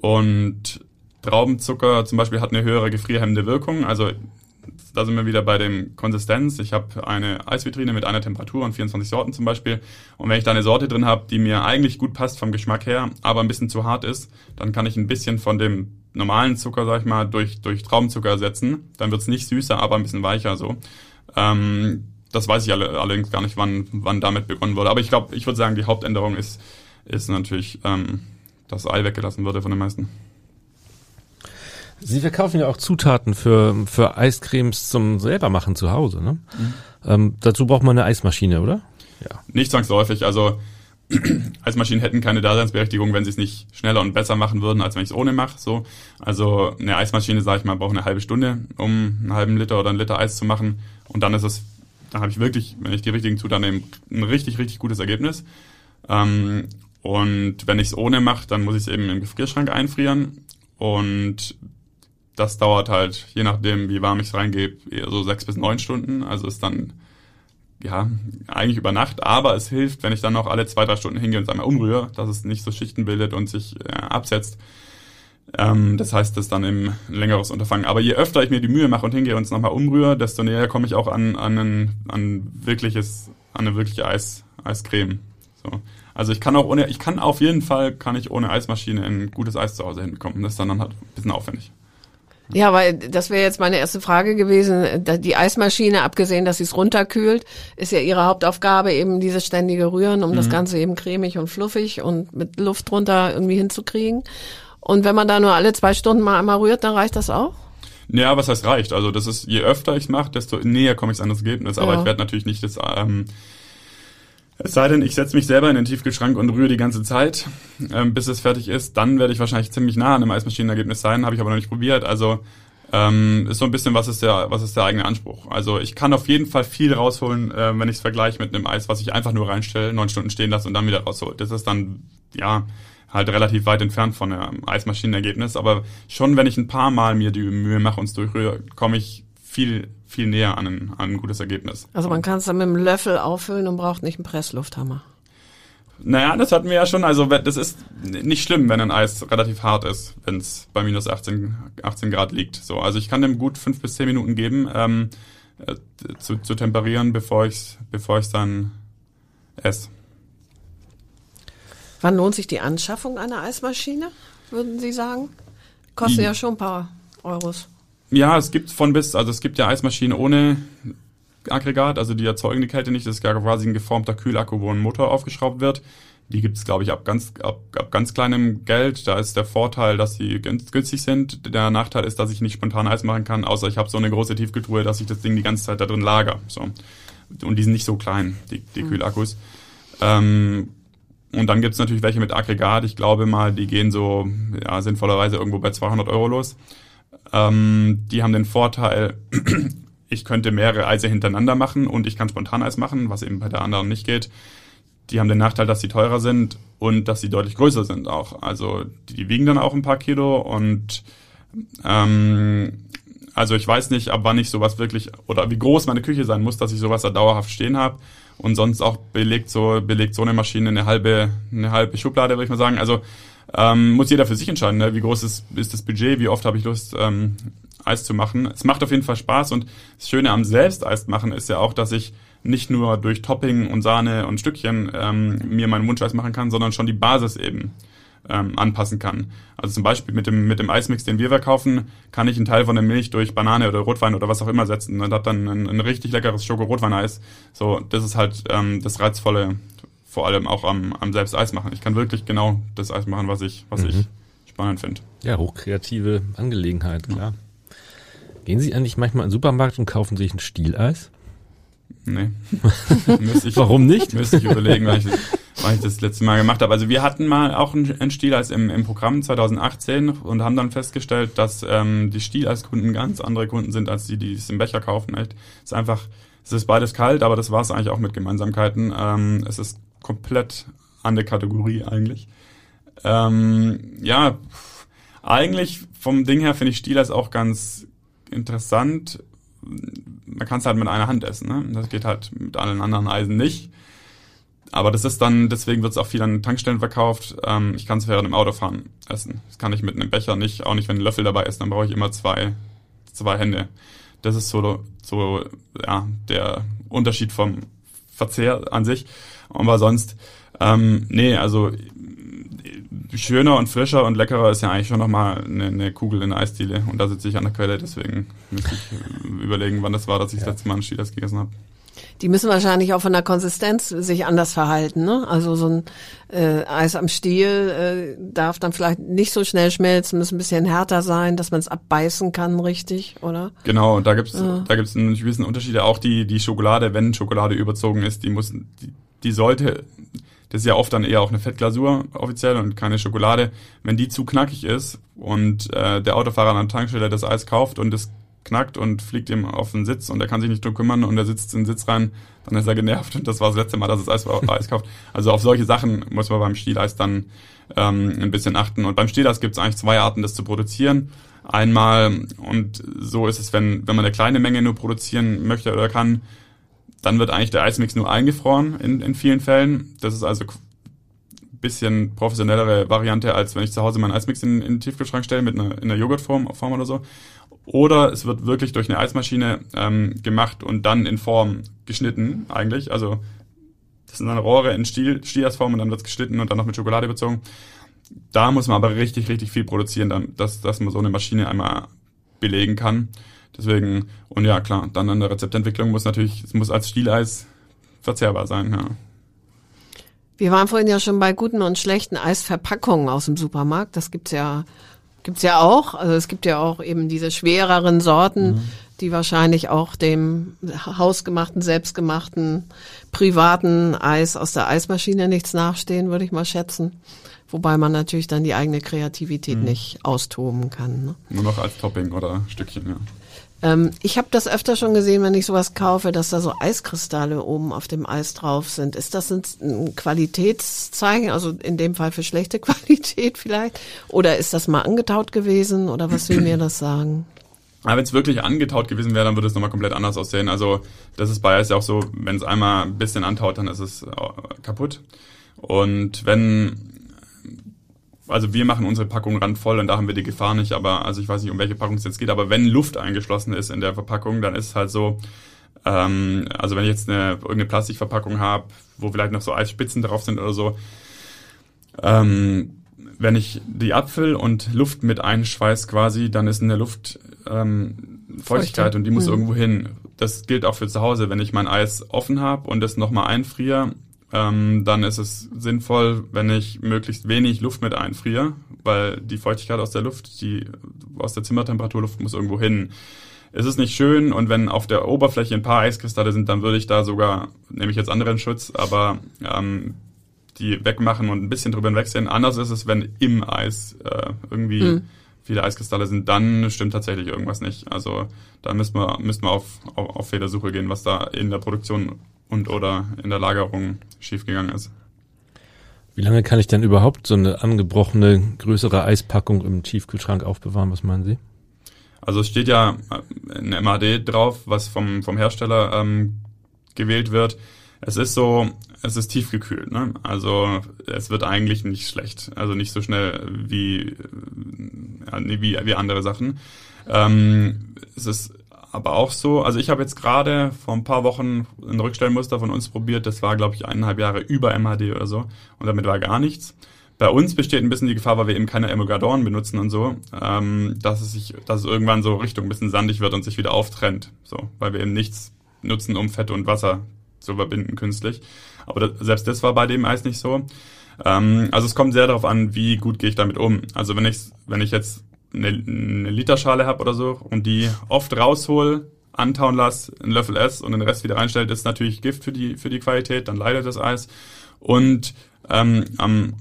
Und Traubenzucker zum Beispiel hat eine höhere gefrierhemmende Wirkung. Also da sind wir wieder bei dem Konsistenz. Ich habe eine Eisvitrine mit einer Temperatur und 24 Sorten zum Beispiel. Und wenn ich da eine Sorte drin habe, die mir eigentlich gut passt vom Geschmack her, aber ein bisschen zu hart ist, dann kann ich ein bisschen von dem normalen Zucker, sag ich mal, durch, durch Traubenzucker ersetzen. Dann wird's nicht süßer, aber ein bisschen weicher so. Ähm, das weiß ich alle, allerdings gar nicht, wann, wann damit begonnen wurde. Aber ich glaube, ich würde sagen, die Hauptänderung ist, ist natürlich, ähm, dass Ei weggelassen wurde von den meisten. Sie verkaufen ja auch Zutaten für, für Eiscremes zum selbermachen zu Hause, ne? Ähm, dazu braucht man eine Eismaschine, oder? Ja. Nicht zwangsläufig. Also Eismaschinen hätten keine Daseinsberechtigung, wenn sie es nicht schneller und besser machen würden, als wenn ich es ohne mache. So. Also eine Eismaschine, sage ich mal, braucht eine halbe Stunde, um einen halben Liter oder einen Liter Eis zu machen. Und dann ist es, dann habe ich wirklich, wenn ich die richtigen Zutaten nehme, ein richtig, richtig gutes Ergebnis. Ähm, und wenn ich es ohne mache, dann muss ich es eben im Gefrierschrank einfrieren. Und das dauert halt, je nachdem, wie warm ich es reingebe, so sechs bis neun Stunden. Also ist dann ja, eigentlich über Nacht, aber es hilft, wenn ich dann noch alle zwei, drei Stunden hingehe und es einmal umrühre, dass es nicht so Schichten bildet und sich äh, absetzt. Ähm, das heißt, das ist dann eben ein längeres Unterfangen. Aber je öfter ich mir die Mühe mache und hingehe und es nochmal umrühre, desto näher komme ich auch an, an, ein, an wirkliches, an eine wirkliche Eis, Eiscreme. So. Also ich kann auch ohne, ich kann auf jeden Fall, kann ich ohne Eismaschine ein gutes Eis zu Hause hinbekommen. Das ist dann, dann halt ein bisschen aufwendig. Ja, weil das wäre jetzt meine erste Frage gewesen. Die Eismaschine, abgesehen, dass sie es runterkühlt, ist ja ihre Hauptaufgabe eben dieses ständige Rühren, um das Ganze eben cremig und fluffig und mit Luft drunter irgendwie hinzukriegen. Und wenn man da nur alle zwei Stunden mal einmal rührt, dann reicht das auch? Ja, was heißt reicht? Also das ist, je öfter ich mache, desto näher komme ich an das Ergebnis. Aber Ja. ich werde natürlich nicht das, ähm, es sei denn, ich setze mich selber in den Tiefkühlschrank und rühre die ganze Zeit, ähm, bis es fertig ist. Dann werde ich wahrscheinlich ziemlich nah an einem Eismaschinenergebnis sein, habe ich aber noch nicht probiert. Also ähm, ist so ein bisschen, was ist der, was ist der eigene Anspruch. Also ich kann auf jeden Fall viel rausholen, äh, wenn ich es vergleiche mit einem Eis, was ich einfach nur reinstelle, neun Stunden stehen lasse und dann wieder raushole. Das ist dann, ja, halt relativ weit entfernt von einem Eismaschinenergebnis. Aber schon, wenn ich ein paar Mal mir die Mühe mache und es durchrühre, komme ich viel, viel näher an ein, an ein gutes Ergebnis. Also man kann es dann mit einem Löffel auffüllen und braucht nicht einen Presslufthammer. Naja, das hatten wir ja schon. Also das ist nicht schlimm, wenn ein Eis relativ hart ist, wenn es bei minus 18, 18 Grad liegt. So, also ich kann dem gut fünf bis zehn Minuten geben, ähm, äh, zu, zu temperieren, bevor ich bevor ich's dann esse. Wann lohnt sich die Anschaffung einer Eismaschine, würden Sie sagen? Kostet Die- ja schon ein paar Euros. Ja, es gibt von bis, also es gibt ja Eismaschinen ohne Aggregat, also die erzeugen die Kälte nicht. Das ist ja quasi ein geformter Kühlakku, wo ein Motor aufgeschraubt wird. Die gibt es, glaube ich, ab ganz, ab, ab ganz kleinem Geld. Da ist der Vorteil, dass sie günst- günstig sind. Der Nachteil ist, dass ich nicht spontan Eis machen kann, außer ich habe so eine große Tiefkühltruhe, dass ich das Ding die ganze Zeit da drin lager. So. Und die sind nicht so klein, die, die Kühlakkus. Ähm, und dann gibt's natürlich welche mit Aggregat. Ich glaube mal, die gehen so ja, sinnvollerweise irgendwo bei 200 Euro los. Ähm, die haben den Vorteil, ich könnte mehrere Eise hintereinander machen und ich kann Spontaneis machen, was eben bei der anderen nicht geht. Die haben den Nachteil, dass sie teurer sind und dass sie deutlich größer sind auch. Also die, die wiegen dann auch ein paar Kilo und ähm, also ich weiß nicht, ab wann ich sowas wirklich oder wie groß meine Küche sein muss, dass ich sowas da dauerhaft stehen habe. Und sonst auch belegt so belegt so eine Maschine eine halbe eine halbe Schublade, würde ich mal sagen. Also ähm, muss jeder für sich entscheiden, ne? wie groß ist, ist das Budget, wie oft habe ich Lust, ähm, Eis zu machen. Es macht auf jeden Fall Spaß und das Schöne am Selbsteis machen ist ja auch, dass ich nicht nur durch Topping und Sahne und Stückchen ähm, mir meinen Wunscheis machen kann, sondern schon die Basis eben ähm, anpassen kann. Also zum Beispiel mit dem, mit dem Eismix, den wir verkaufen, kann ich einen Teil von der Milch durch Banane oder Rotwein oder was auch immer setzen und habe dann ein, ein richtig leckeres Schoko-Rotweineis. So, das ist halt ähm, das Reizvolle, vor allem auch am, am selbst Eis machen. Ich kann wirklich genau das Eis machen, was ich, was ich spannend finde. Ja, hochkreative Angelegenheit, klar. Gehen Sie eigentlich manchmal in den Supermarkt und kaufen sich ein Stieleis? Nee. müsste ich, Warum nicht? Müsste ich überlegen, weil ich, weil ich das letzte Mal gemacht habe. Also wir hatten mal auch ein, ein Stieleis im, im Programm 2018 und haben dann festgestellt, dass ähm, die Stieleiskunden ganz andere Kunden sind, als die, die es im Becher kaufen. Echt. Es ist einfach, es ist beides kalt, aber das war es eigentlich auch mit Gemeinsamkeiten. Ähm, es ist komplett andere Kategorie eigentlich. Ähm, ja, eigentlich vom Ding her finde ich Stieleis auch ganz interessant. Man kann es halt mit einer Hand essen, ne? Das geht halt mit allen anderen Eisen nicht. Aber das ist dann, deswegen wird es auch viel an Tankstellen verkauft. Ähm, ich kann es während dem Autofahren essen. Das kann ich mit einem Becher nicht, auch nicht, wenn ein Löffel dabei ist, dann brauche ich immer zwei, zwei Hände. Das ist so, so ja, der Unterschied vom Verzehr an sich. Aber sonst, ähm, nee, also schöner und frischer und leckerer ist ja eigentlich schon nochmal eine, eine Kugel in der Eisdiele. Und da sitze ich an der Quelle, deswegen müsste ich äh, überlegen, wann das war, dass ich das letzte Mal einen Stieleis gegessen habe. Die müssen wahrscheinlich auch von der Konsistenz sich anders verhalten. Ne? Also so ein äh, Eis am Stiel äh, darf dann vielleicht nicht so schnell schmelzen, muss ein bisschen härter sein, dass man es abbeißen kann, richtig, oder? Genau, und da gibt's da gibt's einen gewissen Unterschiede. Auch die die Schokolade, wenn Schokolade überzogen ist, die muss die, die sollte das ist ja oft dann eher auch eine Fettglasur offiziell und keine Schokolade. Wenn die zu knackig ist und äh, der Autofahrer an der Tankstelle das Eis kauft und es knackt und fliegt ihm auf den Sitz und er kann sich nicht drum kümmern und er sitzt in den Sitz rein, dann ist er genervt und das war das letzte Mal, dass es Eis, Eis kauft. Also auf solche Sachen muss man beim Stieleis dann ähm, ein bisschen achten. Und beim Stieleis gibt es eigentlich zwei Arten, das zu produzieren. Einmal, und so ist es, wenn, wenn man eine kleine Menge nur produzieren möchte oder kann, dann wird eigentlich der Eismix nur eingefroren in, in vielen Fällen. Das ist also bisschen professionellere Variante, als wenn ich zu Hause meinen Eismix in, in den Tiefkühlschrank stelle mit einer, in einer Joghurtform Form oder so. Oder es wird wirklich durch eine Eismaschine ähm, gemacht und dann in Form geschnitten eigentlich. Also das sind dann Rohre in Stiel, Stiersform und dann wird's geschnitten und dann noch mit Schokolade überzogen. Da muss man aber richtig, richtig viel produzieren, dann, dass, dass man so eine Maschine einmal belegen kann. Deswegen, und ja klar, dann an der Rezeptentwicklung muss natürlich, es muss als Stieleis verzehrbar sein, ja. Wir waren vorhin ja schon bei guten und schlechten Eisverpackungen aus dem Supermarkt. Das gibt's ja, gibt's ja auch. Also es gibt ja auch eben diese schwereren Sorten, die wahrscheinlich auch dem hausgemachten, selbstgemachten, privaten Eis aus der Eismaschine nichts nachstehen, würde ich mal schätzen. Wobei man natürlich dann die eigene Kreativität nicht austoben kann. Ne? Nur noch als Topping oder Stückchen, ja. Ähm, ich habe das öfter schon gesehen, wenn ich sowas kaufe, dass da so Eiskristalle oben auf dem Eis drauf sind. Ist das ein, Qualitätszeichen, also in dem Fall für schlechte Qualität vielleicht? Oder ist das mal angetaut gewesen? Oder was will mir das sagen? Aber wenn es wirklich angetaut gewesen wäre, dann würde es nochmal komplett anders aussehen. Also das ist bei Eis ja auch so, wenn es einmal ein bisschen antaut, dann ist es äh, kaputt. Und wenn also wir machen unsere Packung randvoll und da haben wir die Gefahr nicht, aber also ich weiß nicht, um welche Packung es jetzt geht, aber wenn Luft eingeschlossen ist in der Verpackung, dann ist es halt so, ähm, also wenn ich jetzt eine irgendeine Plastikverpackung habe, wo vielleicht noch so Eisspitzen drauf sind oder so, ähm, wenn ich die Apfel und Luft mit einschweiß quasi, dann ist in der Luft ähm, Feuchtigkeit und die muss mhm. irgendwo hin. Das gilt auch für zu Hause. Wenn ich mein Eis offen habe und es nochmal einfriere, ähm, dann ist es sinnvoll, wenn ich möglichst wenig Luft mit einfriere, weil die Feuchtigkeit aus der Luft, die aus der Zimmertemperaturluft muss irgendwo hin. Es ist nicht schön und wenn auf der Oberfläche ein paar Eiskristalle sind, dann würde ich da sogar, nehme ich jetzt anderen Schutz, aber ähm, die wegmachen und ein bisschen drüber hinwegsehen. Anders ist es, wenn im Eis äh, irgendwie mhm. viele Eiskristalle sind, dann stimmt tatsächlich irgendwas nicht. Also da müssen wir, müssen wir auf, auf, auf Fehlersuche gehen, was da in der Produktion und oder in der Lagerung schiefgegangen ist. Wie lange kann ich denn überhaupt so eine angebrochene größere Eispackung im Tiefkühlschrank aufbewahren? Was meinen Sie? Also es steht ja ein MAD drauf, was vom, vom Hersteller ähm, gewählt wird. Es ist so, es ist tiefgekühlt, ne? Also es wird eigentlich nicht schlecht, also nicht so schnell wie ja, wie, wie andere Sachen. Ähm, es ist aber auch so, also ich habe jetzt gerade vor ein paar Wochen ein Rückstellmuster von uns probiert, das war glaube ich eineinhalb Jahre über MHD oder so und damit war gar nichts. Bei uns besteht ein bisschen die Gefahr, weil wir eben keine Emulgatoren benutzen und so, ähm, dass es sich, dass es irgendwann so Richtung ein bisschen sandig wird und sich wieder auftrennt, so, weil wir eben nichts nutzen, um Fett und Wasser zu verbinden künstlich. Aber das, selbst das war bei dem Eis nicht so. Ähm, also es kommt sehr darauf an, wie gut gehe ich damit um. Also wenn ich wenn ich jetzt eine, eine Literschale habe oder so und die oft raushol, antauen lasse, einen Löffel esse und den Rest wieder reinstellt, ist natürlich Gift für die, für die Qualität, dann leidet das Eis. Und ähm, am,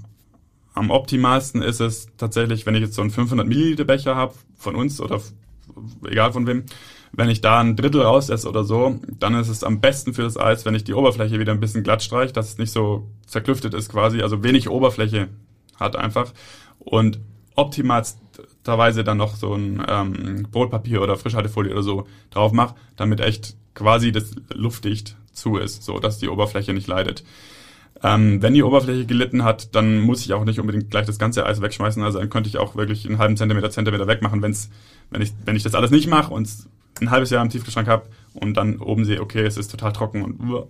am optimalsten ist es tatsächlich, wenn ich jetzt so einen 500 Milliliter Becher habe von uns oder egal von wem, wenn ich da ein Drittel raus esse oder so, dann ist es am besten für das Eis, wenn ich die Oberfläche wieder ein bisschen glatt streiche, dass es nicht so zerklüftet ist quasi, also wenig Oberfläche hat einfach. Und optimalsterweise dann noch so ein ähm, Brotpapier oder Frischhaltefolie oder so drauf mache, damit echt quasi das luftdicht zu ist, so dass die Oberfläche nicht leidet. Ähm, wenn die Oberfläche gelitten hat, dann muss ich auch nicht unbedingt gleich das ganze Eis wegschmeißen. Also dann könnte ich auch wirklich einen halben Zentimeter, Zentimeter wegmachen, wenn's, wenn ich, wenn ich das alles nicht mache und ein halbes Jahr im Tiefkühlschrank habe und dann oben sehe, okay, es ist total trocken und uh,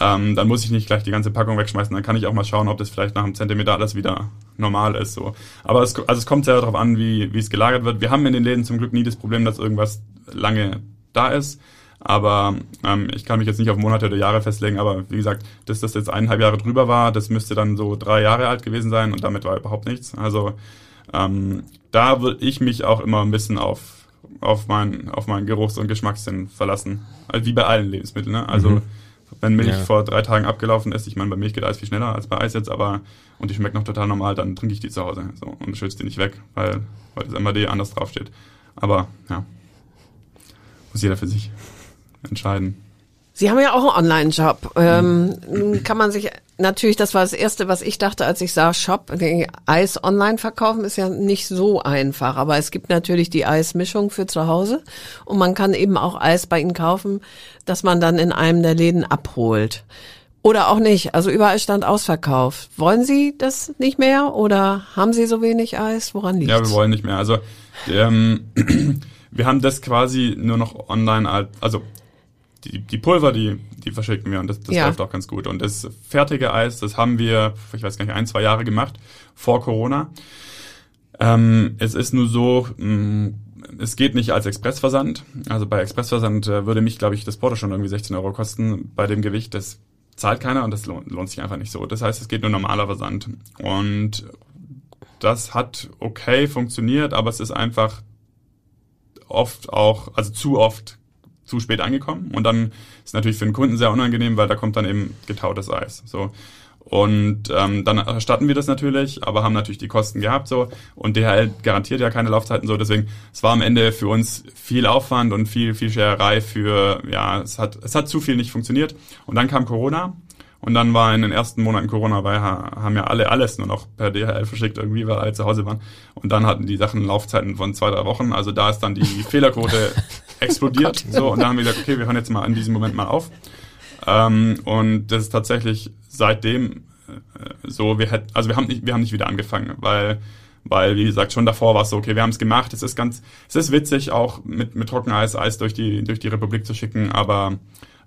ähm, dann muss ich nicht gleich die ganze Packung wegschmeißen. Dann kann ich auch mal schauen, ob das vielleicht nach einem Zentimeter alles wieder normal ist. So. Aber es, also es kommt sehr darauf an, wie, wie es gelagert wird. Wir haben in den Läden zum Glück nie das Problem, dass irgendwas lange da ist. Aber ähm, ich kann mich jetzt nicht auf Monate oder Jahre festlegen, aber wie gesagt, dass das jetzt eineinhalb Jahre drüber war, das müsste dann so drei Jahre alt gewesen sein und damit war überhaupt nichts. Also ähm, da würde ich mich auch immer ein bisschen auf auf meinen auf meinen Geruchs- und Geschmackssinn verlassen. Also wie bei allen Lebensmitteln. Ne? Also mhm. wenn Milch ja. vor drei Tagen abgelaufen ist, ich meine, bei Milch geht Eis viel schneller als bei Eis jetzt, aber und die schmeckt noch total normal, dann trinke ich die zu Hause so, und schütze die nicht weg, weil, weil das MAD anders draufsteht. Aber ja, muss jeder für sich entscheiden. Sie haben ja auch einen Online-Shop. Ähm, kann man sich natürlich, das war das Erste, was ich dachte, als ich sah Shop. Eis online verkaufen ist ja nicht so einfach, aber es gibt natürlich die Eismischung für zu Hause und man kann eben auch Eis bei Ihnen kaufen, das man dann in einem der Läden abholt. Oder auch nicht. Also überall stand ausverkauft. Wollen Sie das nicht mehr oder haben Sie so wenig Eis? Woran liegt Ja, wir wollen nicht mehr. Also ähm, wir haben das quasi nur noch online, also die, die Pulver, die, die verschicken wir und das, das ja. läuft auch ganz gut. Und das fertige Eis, das haben wir, ich weiß gar nicht, ein, zwei Jahre gemacht, vor Corona. Ähm, es ist nur so, mh, mm, es geht nicht als Expressversand. Also bei Expressversand äh, würde mich, glaube ich, das Porto schon irgendwie 16 Euro kosten. Bei dem Gewicht, das zahlt keiner und das lohnt, lohnt sich einfach nicht so. Das heißt, es geht nur normaler Versand. Und das hat okay funktioniert, aber es ist einfach oft auch, also zu oft zu spät angekommen. Und dann ist natürlich für den Kunden sehr unangenehm, weil da kommt dann eben getautes Eis. So. Und ähm, dann erstatten wir das natürlich, aber haben natürlich die Kosten gehabt so. Und DHL garantiert ja keine Laufzeiten so. Deswegen, es war am Ende für uns viel Aufwand und viel, viel Schererei für, ja, es hat, es hat zu viel nicht funktioniert. Und dann kam Corona und dann war in den ersten Monaten Corona, weil haben ja alle alles nur noch per DHL verschickt irgendwie, weil alle zu Hause waren. Und dann hatten die Sachen Laufzeiten von zwei, drei Wochen. Also da ist dann die Fehlerquote explodiert. Oh so, und dann haben wir gesagt, okay, wir hören jetzt mal in diesem Moment mal auf. Ähm, und das ist tatsächlich seitdem äh, so, wir hätten, also wir haben nicht, wir haben nicht wieder angefangen, weil weil wie gesagt schon davor war es so, okay, wir haben es gemacht, es ist ganz, es ist witzig auch mit mit Trockeneis Eis durch die durch die Republik zu schicken, aber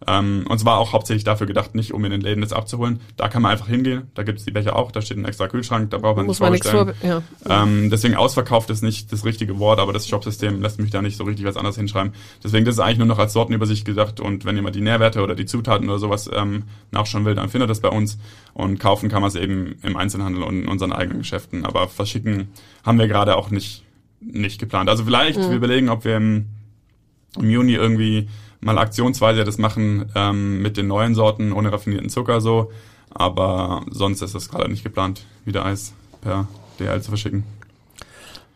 ähm, und es war auch hauptsächlich dafür gedacht, nicht um in den Läden das abzuholen. Da kann man einfach hingehen, da gibt es die Becher auch, da steht ein extra Kühlschrank, da braucht man Muss man nichts vor, ja. Ähm, deswegen ausverkauft ist nicht das richtige Wort, aber das Shopsystem lässt mich da nicht so richtig was anderes hinschreiben. Deswegen das ist eigentlich nur noch als Sortenübersicht gedacht und wenn jemand die Nährwerte oder die Zutaten oder sowas ähm, nachschauen will, dann findet das bei uns und kaufen kann man es eben im Einzelhandel und in unseren eigenen Geschäften. Aber verschicken haben wir gerade auch nicht nicht geplant. Also vielleicht wir überlegen, ob wir im, im Juni irgendwie mal aktionsweise das machen ähm, mit den neuen Sorten ohne raffinierten Zucker so. Aber sonst ist das gerade nicht geplant, wieder Eis per DL zu verschicken.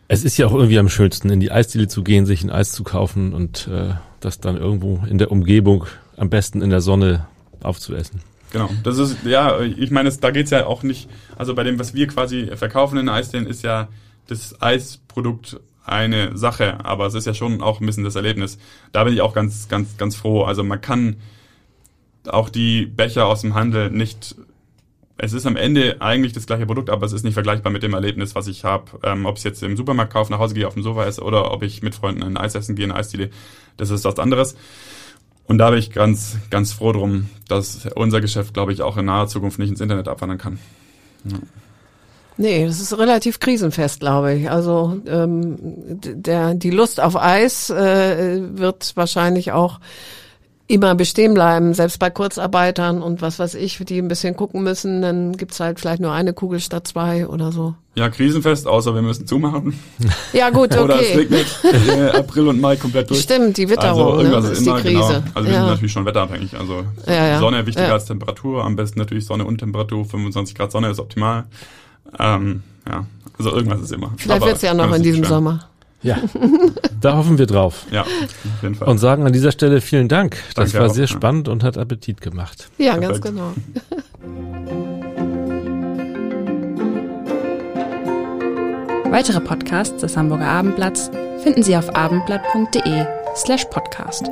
Es ist ja auch irgendwie am schönsten, in die Eisdiele zu gehen, sich ein Eis zu kaufen und äh, das dann irgendwo in der Umgebung, am besten in der Sonne aufzuessen. Genau, das ist, ja, ich meine, es, da geht's ja auch nicht, also bei dem, was wir quasi verkaufen in Eisdielen, ist ja das Eisprodukt eine Sache, aber es ist ja schon auch ein bisschen das Erlebnis. Da bin ich auch ganz, ganz, ganz froh. Also man kann auch die Becher aus dem Handel nicht es ist am Ende eigentlich das gleiche Produkt, aber es ist nicht vergleichbar mit dem Erlebnis, was ich habe. Ähm, ob ich jetzt im Supermarkt kaufe, nach Hause gehe, auf dem Sofa esse oder ob ich mit Freunden ein Eis essen gehe, eine Eisdiele, das ist was anderes. Und da bin ich ganz, ganz froh drum, dass unser Geschäft, glaube ich, auch in naher Zukunft nicht ins Internet abwandern kann. Nee, das ist relativ krisenfest, glaube ich. Also ähm, der, die Lust auf Eis äh, wird wahrscheinlich auch immer bestehen bleiben, selbst bei Kurzarbeitern und was weiß ich, die ein bisschen gucken müssen, dann gibt's halt vielleicht nur eine Kugel statt zwei oder so. Ja, krisenfest, außer wir müssen zumachen. Ja gut, Oder es okay. regnet äh, April und Mai komplett durch. Stimmt, die Witterung, also irgendwas ne, ist ist die immer, Krise. Genau. Also wir sind ja. natürlich schon wetterabhängig. Also Ja, ja. Sonne wichtiger als Temperatur. Am besten natürlich Sonne und Temperatur. 25 Grad Sonne ist optimal. Ähm, ja, also irgendwas ist immer. Vielleicht Aber wird's ja noch in diesem. Sommer. Ja, da hoffen wir drauf. Ja, auf jeden Fall. Und sagen an dieser Stelle vielen Dank. Das Danke war auch, sehr ja. spannend und hat Appetit gemacht. Ja, ganz Perfekt. genau. Weitere Podcasts des Hamburger Abendblatts finden Sie auf abendblatt.de slash podcast.